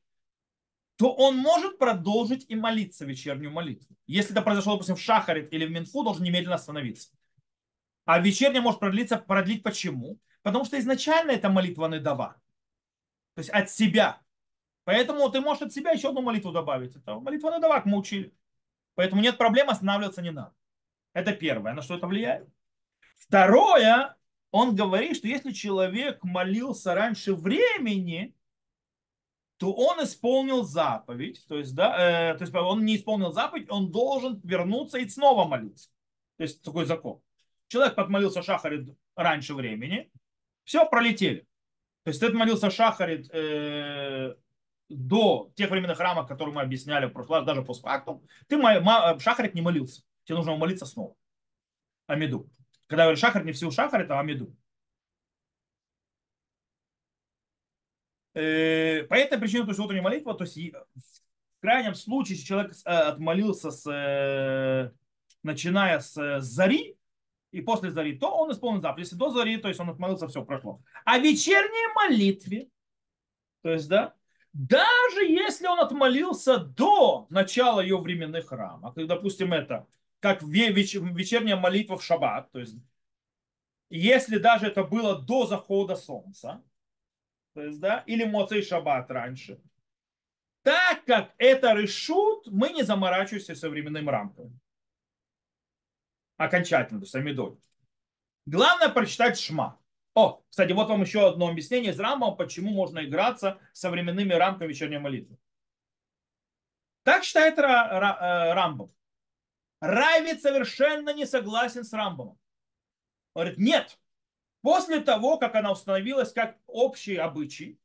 то он может продолжить и молиться вечернюю молитву. Если это произошло, допустим, в Шахарит или в Минфу, должен немедленно остановиться. А вечерняя может продлиться, продлить почему? Потому что изначально эта молитва не дава. То есть от себя. Поэтому ты можешь от себя еще одну молитву добавить. Это молитва на давак мы учили. Поэтому нет проблем, останавливаться не надо. Это первое. На что это влияет? Второе, он говорит, что если человек молился раньше времени, то он исполнил заповедь. То есть, да, э, то есть он не исполнил заповедь, он должен вернуться и снова молиться. То есть такой закон. Человек подмолился шахарит раньше времени, все, пролетели. То есть ты молился Шахарит э, до тех временных рамок, которые мы объясняли в прошлый раз, даже по факту, ты Шахарит не молился. Тебе нужно молиться снова. Амиду. Когда говорят Шахарит, не всего Шахарит, а Амиду. Э, по этой причине, то есть утренняя молитва, то есть в крайнем случае, если человек э, отмолился с, э, начиная с зари, и после зари, то он исполнил заповедь. Если до зари, то есть он отмолился, все прошло. А вечерней молитве, то есть, да, даже если он отмолился до начала ее временных рамок, допустим, это как вечерняя молитва в шаббат, то есть, если даже это было до захода солнца, то есть, да, или моцей шаббат раньше, Так как это решут, мы не заморачиваемся современным рамками. Окончательно, то есть амидой. Главное прочитать шма. О, кстати, вот вам еще одно объяснение из Рамбом, почему можно играться современными рамками вечерней молитвы. Так считает э, Рамбом. Райвит совершенно не согласен с Рамбомом. Говорит, нет. После того, как она установилась как общий обычай,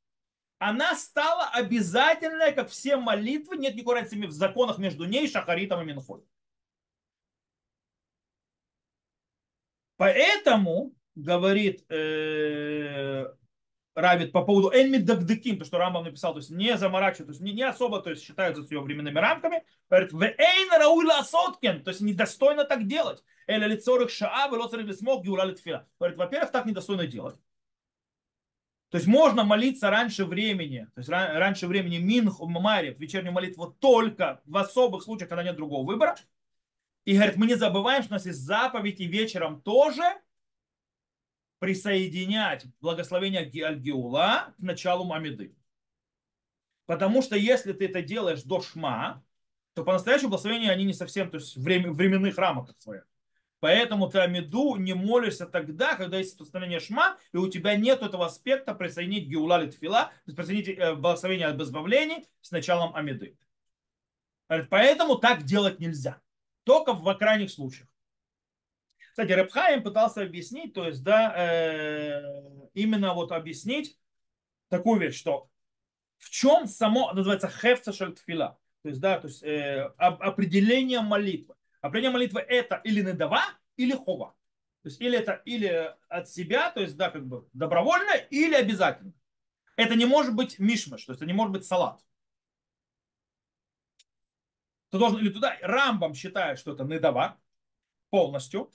она стала обязательной, как все молитвы, нет никакой разницы в законах между ней, Шахаритом и Минхой. Поэтому, говорит э, Равит по поводу Эльми Дагдыким, то, что Рамбам написал, то есть не заморачивают, то есть не, не особо то есть, считаются с ее временными рамками, говорит, в Эйн Рауила Соткен, то есть недостойно так делать. Эля лицорых шаа, велоцарих смог, гиула литфила. Говорит, во-первых, так недостойно делать. То есть можно молиться раньше времени, то есть раньше времени Минху, Марев, вечернюю молитву только в особых случаях, когда нет другого выбора. И говорит, мы не забываем, что у нас есть заповедь, и вечером тоже присоединять благословение Аль-Геула к началу Мамиды. Потому что если ты это делаешь до Шма, то по-настоящему благословения они не совсем, то есть в временных рамках своих. Поэтому ты Амиду не молишься тогда, когда есть постановление Шма, и у тебя нет этого аспекта присоединить Геула Литфила, то есть присоединить э, благословение от избавлений с началом Амиды. Поэтому так делать нельзя. Только в крайних случаях. Кстати, Репхаем пытался объяснить, то есть, да, э, именно вот объяснить такую вещь, что в чем само называется хефца шальтфила, то есть, да, то есть э, определение молитвы. Определение молитвы это или недава, или хова. То есть или это или от себя, то есть да, как бы добровольно, или обязательно. Это не может быть мишмаш, то есть это не может быть салат ты должен или туда. Рамбам считает, что это недава полностью.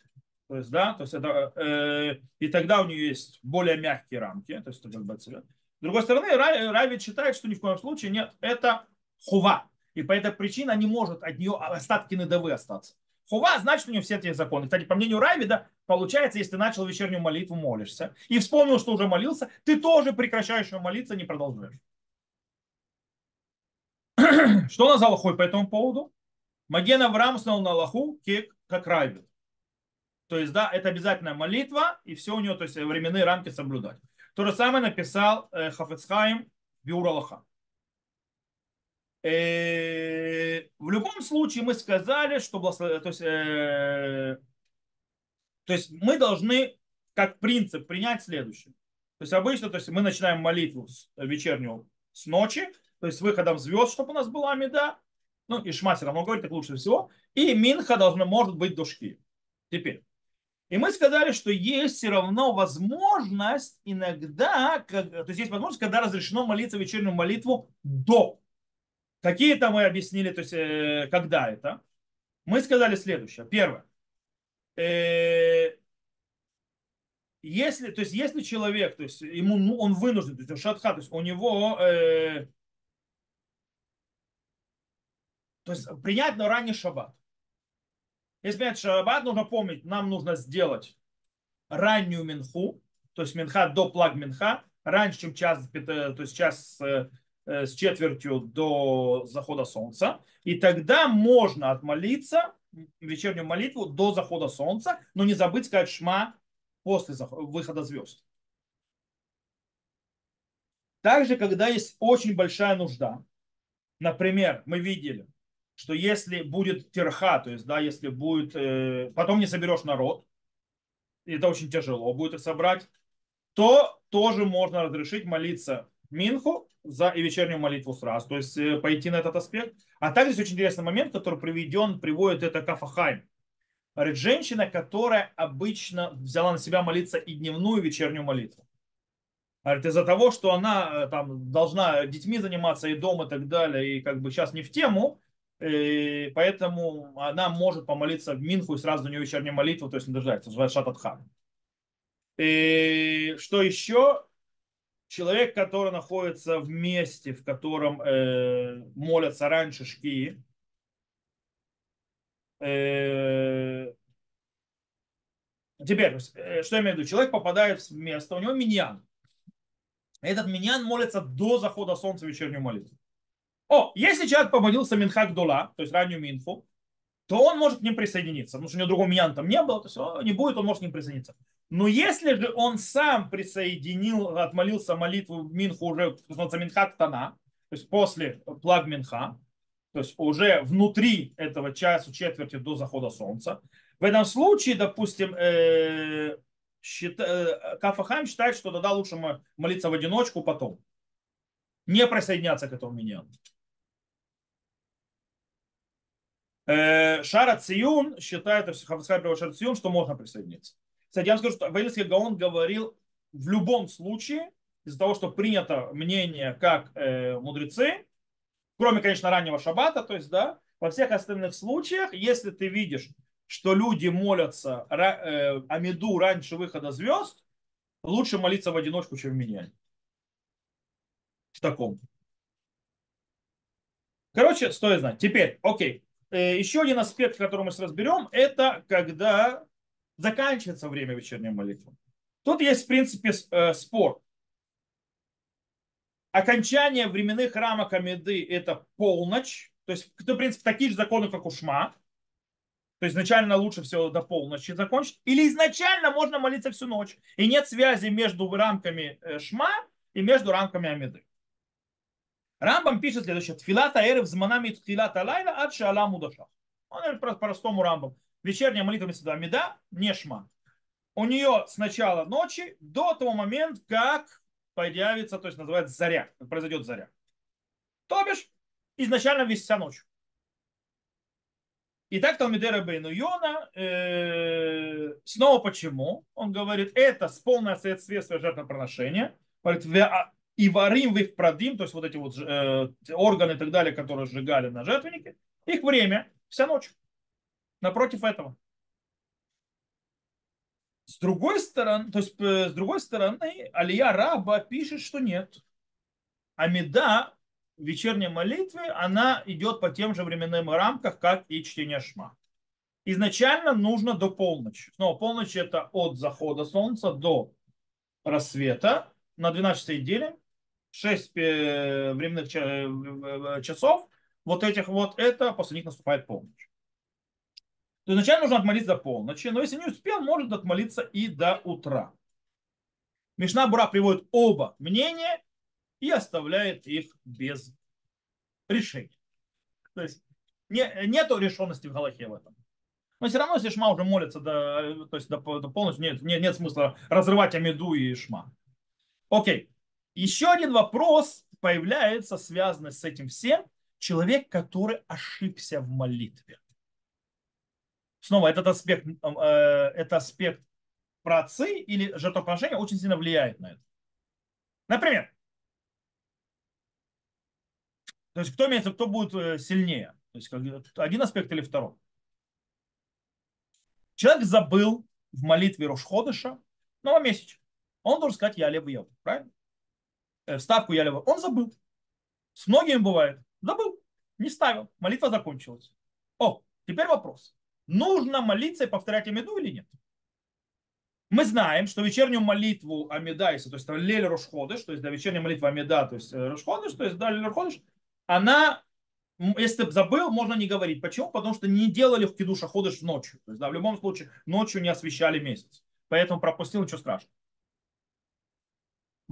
То есть, да, то есть это, э, и тогда у нее есть более мягкие рамки, то есть это как бы цвет. С другой стороны, Равид считает, что ни в коем случае нет, это хува. И по этой причине не может от нее остатки недавы остаться. Хува значит у нее все эти законы. Кстати, по мнению Равида, получается, если ты начал вечернюю молитву, молишься, и вспомнил, что уже молился, ты тоже прекращаешь молиться, не продолжаешь. Что у нас Аллахой по этому поводу? Маген Авраам снал на Аллаху как Райбет. То есть, да, это обязательная молитва, и все у него, то есть временные рамки соблюдать. То же самое написал э, Хафецхайм Биур Аллаха. Э, в любом случае мы сказали, что то есть, э, то есть мы должны как принцип принять следующее. То есть обычно то есть мы начинаем молитву вечернюю с ночи, то есть выходом звезд, чтобы у нас была меда, ну и Шма все равно говорит, так лучше всего, и Минха должна, может быть душки. Теперь. И мы сказали, что есть все равно возможность иногда, как, то есть есть возможность, когда разрешено молиться вечернюю молитву до. Какие то мы объяснили, то есть э, когда это? Мы сказали следующее. Первое. Э, если, то есть если человек, то есть ему, ну, он вынужден, то есть шатха, то есть у него э, То есть принять на ранний шаббат. Если принять шаббат, нужно помнить, нам нужно сделать раннюю минху, то есть минха до плаг минха, раньше, чем час, то есть час э, с четвертью до захода солнца. И тогда можно отмолиться вечернюю молитву до захода солнца, но не забыть сказать шма после выхода звезд. Также, когда есть очень большая нужда, например, мы видели, что если будет терха, то есть, да, если будет, э, потом не соберешь народ, и это очень тяжело будет их собрать, то тоже можно разрешить молиться Минху за и вечернюю молитву сразу, то есть э, пойти на этот аспект. А также есть очень интересный момент, который приведен, приводит это Кафахайм. Говорит, женщина, которая обычно взяла на себя молиться и дневную, и вечернюю молитву. Говорит, из-за того, что она э, там должна детьми заниматься и дома и так далее, и как бы сейчас не в тему, и поэтому она может помолиться в Минху и сразу на нее вечернюю молитву, то есть не дождаться, называется Шататхан. И что еще? Человек, который находится в месте, в котором э, молятся раньше шки, э, Теперь, э, что я имею в виду? Человек попадает в место, у него миньян. Этот миньян молится до захода солнца вечернюю молитву. О, если человек помолился Минхак Дула, то есть раннюю Минху, то он может к ним присоединиться. Потому что у него другого миньяна там не было, то есть он не будет, он может к ним присоединиться. Но если же он сам присоединил, отмолился молитву Минху уже, называется Минхак Тана, то есть после плаг Минха, то есть уже внутри этого часа четверти до захода солнца, в этом случае, допустим, э, счита, э, Кафахайм считает, что тогда лучше молиться в одиночку потом. Не присоединяться к этому миньяну. Э, Шара Циюн считает, Хафасхай Шара Циюн, что можно присоединиться. Кстати, я вам скажу, что Ваильский Гаон говорил в любом случае, из-за того, что принято мнение как э, мудрецы, кроме, конечно, раннего шаббата, то есть, да, во всех остальных случаях, если ты видишь, что люди молятся э, Амиду раньше выхода звезд, лучше молиться в одиночку, чем в миньяне. В таком. Короче, стоит знать. Теперь, окей. Э, еще один аспект, который мы сейчас разберем, это когда заканчивается время вечерней молитвы. Тут есть, в принципе, э, спор. Окончание временных рамок Амиды – это полночь. То есть, в принципе, такие же законы, как у Шма. То есть изначально лучше всего до полночи закончить. Или изначально можно молиться всю ночь. И нет связи между рамками э, Шма и между рамками Амиды. Рамбам пишет следующее. Тфилата эрев зманами тфилата лайла ад шаала мудашах. Он говорит по-простому Рамбам. Вечерняя молитва вместо Амида не шма. У нее с начала ночи до того момента, как появится, то есть называется заря, произойдет заря. То бишь, изначально весь вся ночь. Итак, Талмидера Бейну Йона, э, снова почему? Он говорит, это с полное соответствие жертвоприношения. Говорит, и варим в их продим, то есть вот эти вот э, органы и так далее, которые сжигали на жертвеннике, их время вся ночь. Напротив этого. С другой стороны, то есть э, с другой стороны, Алия Раба пишет, что нет. Амида в вечерней молитве, она идет по тем же временным рамках, как и чтение Шма. Изначально нужно до полночи. Снова полночь это от захода солнца до рассвета на 12 делим. 6 э, временных э, часов, вот этих вот, это после них наступает полночь. То изначально нужно отмолиться до полночи, но если не успел, может отмолиться и до утра. Мишна Бура приводит оба мнения и оставляет их без решения. То есть не, нету решенности в Галахе в этом. Но все равно, если Шма уже молится до, то есть до, до полночи, нет, нет, нет смысла разрывать Амиду и Шма. Окей. Еще один вопрос появляется, связанный с этим всем. Человек, который ошибся в молитве. Снова этот аспект, э, это аспект працы или жертвоприношения очень сильно влияет на это. Например, то есть кто имеется, кто будет э, сильнее? То есть один аспект или второй? Человек забыл в молитве Рошходыша новомесяч. Он должен сказать «Я лев Еву», правильно? Э, вставку я левую. Он забыл. С многими бывает. Забыл. Не ставил. Молитва закончилась. О, теперь вопрос. Нужно молиться и повторять Амиду или нет? Мы знаем, что вечернюю молитву Амида, если, то есть Лель Рошходыш, то есть да, вечерняя молитва Амида, то есть э, Рошходыш, то есть да, Лель Рошходыш, она, если забыл, можно не говорить. Почему? Потому что не делали в Кидуша Ходыш ночью. То есть, да, в любом случае, ночью не освещали месяц. Поэтому пропустил, ничего страшного.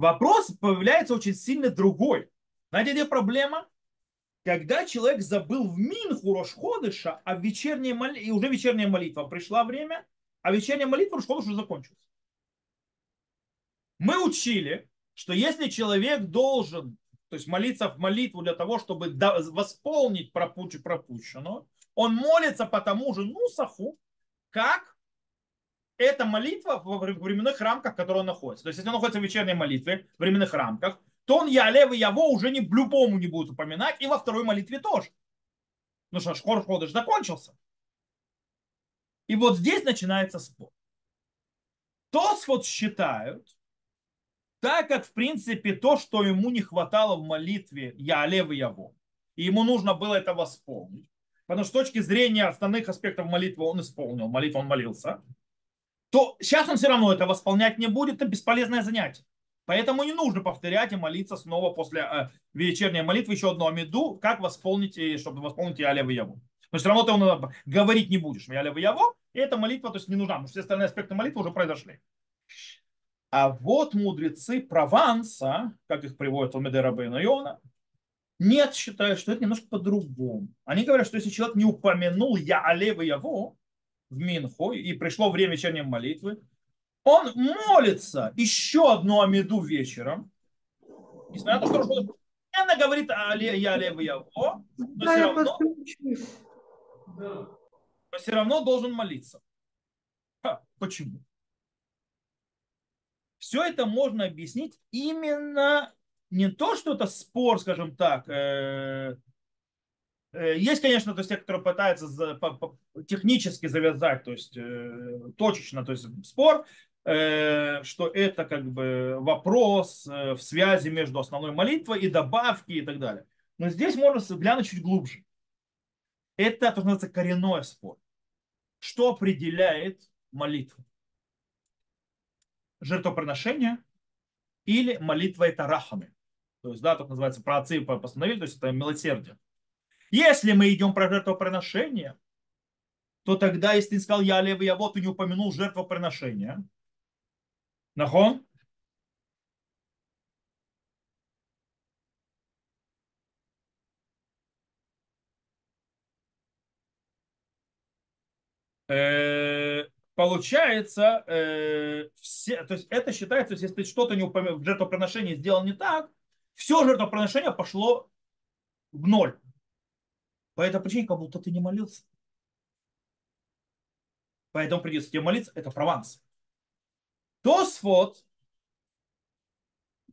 Вопрос появляется очень сильно другой. Знаете, где проблема? Когда человек забыл в Минху Рошходыша, а в вечерней мол... и уже вечерняя молитва пришла время, а вечерняя молитва Рошходыш уже закончилась. Мы учили, что если человек должен то есть молиться в молитву для того, чтобы восполнить пропущенную, он молится по тому же Нусаху, как это молитва в временных рамках, в которой он находится. То есть, если он находится в вечерней молитве, в временных рамках, то он Ялев и Яво уже не любому не будет упоминать, и во второй молитве тоже. Ну что, Шхор Ходыш закончился. И вот здесь начинается спор. Тос вот считают, так как, в принципе, то, что ему не хватало в молитве Ялев и Яво, и ему нужно было это восполнить, потому что с точки зрения основных аспектов молитвы он исполнил, молитву он молился, то сейчас он все равно это восполнять не будет, это бесполезное занятие. Поэтому не нужно повторять и молиться снова после э, вечерней молитвы еще одну амиду, как восполнить, чтобы восполнить и Яву. Но все равно ты он, говорить не будешь. Ялев и Яво, и эта молитва то есть не нужна, потому что все остальные аспекты молитвы уже произошли. А вот мудрецы Прованса, как их приводят в Медера Иона, нет, считают, что это немножко по-другому. Они говорят, что если человек не упомянул Я Алев и Яво в Минху, и пришло время вечерней молитвы, он молится еще одну Амиду вечером, несмотря на то, что она говорит Я Алев и Яво, но все равно, но все равно должен молиться. Ха, почему? Все это можно объяснить именно не то, что это спор, скажем так, э, есть, конечно, то есть те, которые пытаются технически завязать, то есть э, точечно, то есть спор, э, что это как бы вопрос э, в связи между основной молитвой и добавки и так далее. Но здесь можно глянуть чуть глубже. Это, то, что называется, коренной спор. Что определяет молитву? Жертвоприношение или молитва это рахами? То есть, да, так называется, про отцы постановили, то есть это милосердие. Если мы идем про жертвоприношение, то тогда, если ты сказал я левый, я вот, ты не упомянул жертвоприношение. Нахон? Э, получается, э, все, то есть это считается, если ты что-то не упомянул, в жертвоприношении сделал не так, все жертвоприношение пошло в ноль. По этой причине, как будто ты не молился. Поэтому придется тебе молиться. Это Прованс. Тосфот,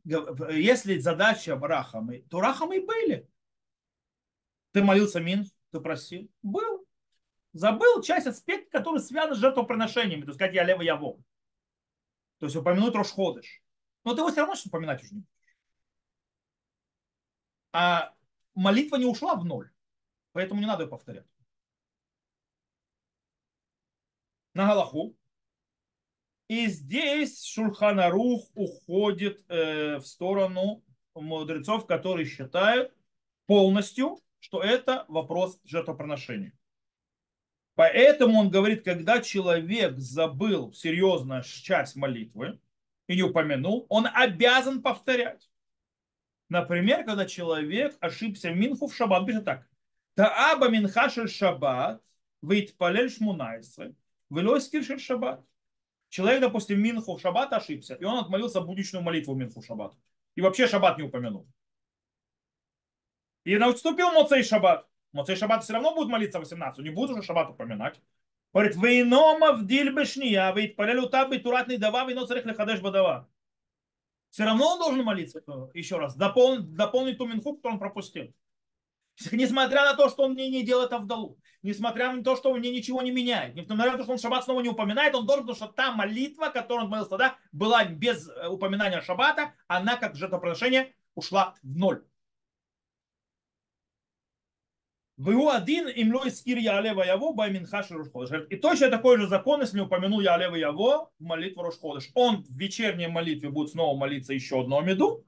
если задача Рахамы, то Рахамы были. Ты молился Мин, ты просил. Был. Забыл часть аспектов, которые связаны с жертвоприношениями. То есть, как я лево яво. То есть упомянуть Рошходыш. Но ты его все равно что упоминать уже не будешь а молитва не ушла в ноль. Поэтому не надо ее повторять. На Галаху. И здесь Шульханарух уходит э, в сторону мудрецов, которые считают полностью, что это вопрос жертвоприношения. Поэтому он говорит, когда человек забыл серьезную часть молитвы и не упомянул, он обязан повторять. Например, когда человек ошибся в Минху в шаббат, пишет так. Тааба минхашель шаббат, вейтпалель шмунайсы, велойскир шель шаббат. Человек, допустим, Минху шаббат ошибся, и он отмолился будничную молитву Минху шаббат. И вообще шаббат не упомянул. И наступил Моцей шаббат. Моцей шаббат все равно будет молиться 18, не будет уже шаббат упоминать. Говорит, вейнома в дильбешния, вейтпалель утаби туратный дава, вейно царих лехадеш бадава все равно он должен молиться еще раз, дополнить, дополнить ту минху, которую он пропустил. Несмотря на то, что он мне не делает Авдалу, несмотря на то, что он мне ничего не меняет, несмотря на то, что он шаббат снова не упоминает, он должен, потому что та молитва, которую он молился тогда, была без э, упоминания шаббата, она как жертвоприношение ушла в ноль. Ву один им ло искир Ялева Яво байминха Рошходыш. И точно такой же закон, если не упомянул Ялева Яво в молитву Рошходыш. Он в вечерней молитве будет снова молиться еще одну меду,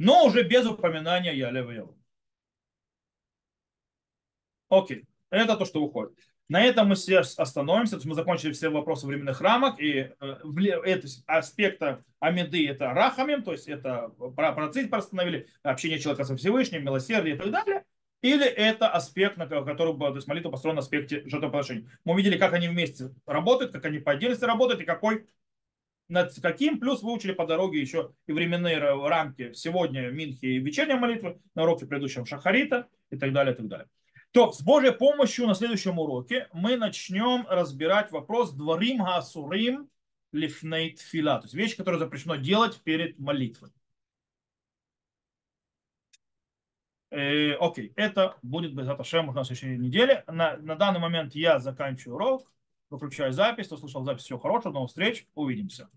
но уже без упоминания Ялева Яво. Окей, это то, что уходит. На этом мы сейчас остановимся. То есть мы закончили все вопросы временных рамок. И э, это аспекта Амиды это рахамим, то есть это процит постановили, общение человека со Всевышним, милосердие и так далее. Или это аспект, на который то есть молитва построена на аспекте жертвоприношения. Мы увидели, как они вместе работают, как они по отдельности работают и какой над каким. Плюс выучили по дороге еще и временные рамки сегодня Минхи и вечерняя молитва, на уроке предыдущем Шахарита и так далее, и так далее. То, с Божьей помощью на следующем уроке мы начнем разбирать вопрос дворим гасурим лифнейт фила, то есть вещи, которые запрещено делать перед молитвой. Э, окей, это будет без Аташем уже на следующей неделе. На, на данный момент я заканчиваю урок, выключаю запись. Кто слушал запись, хорошего, до новых встреч, увидимся.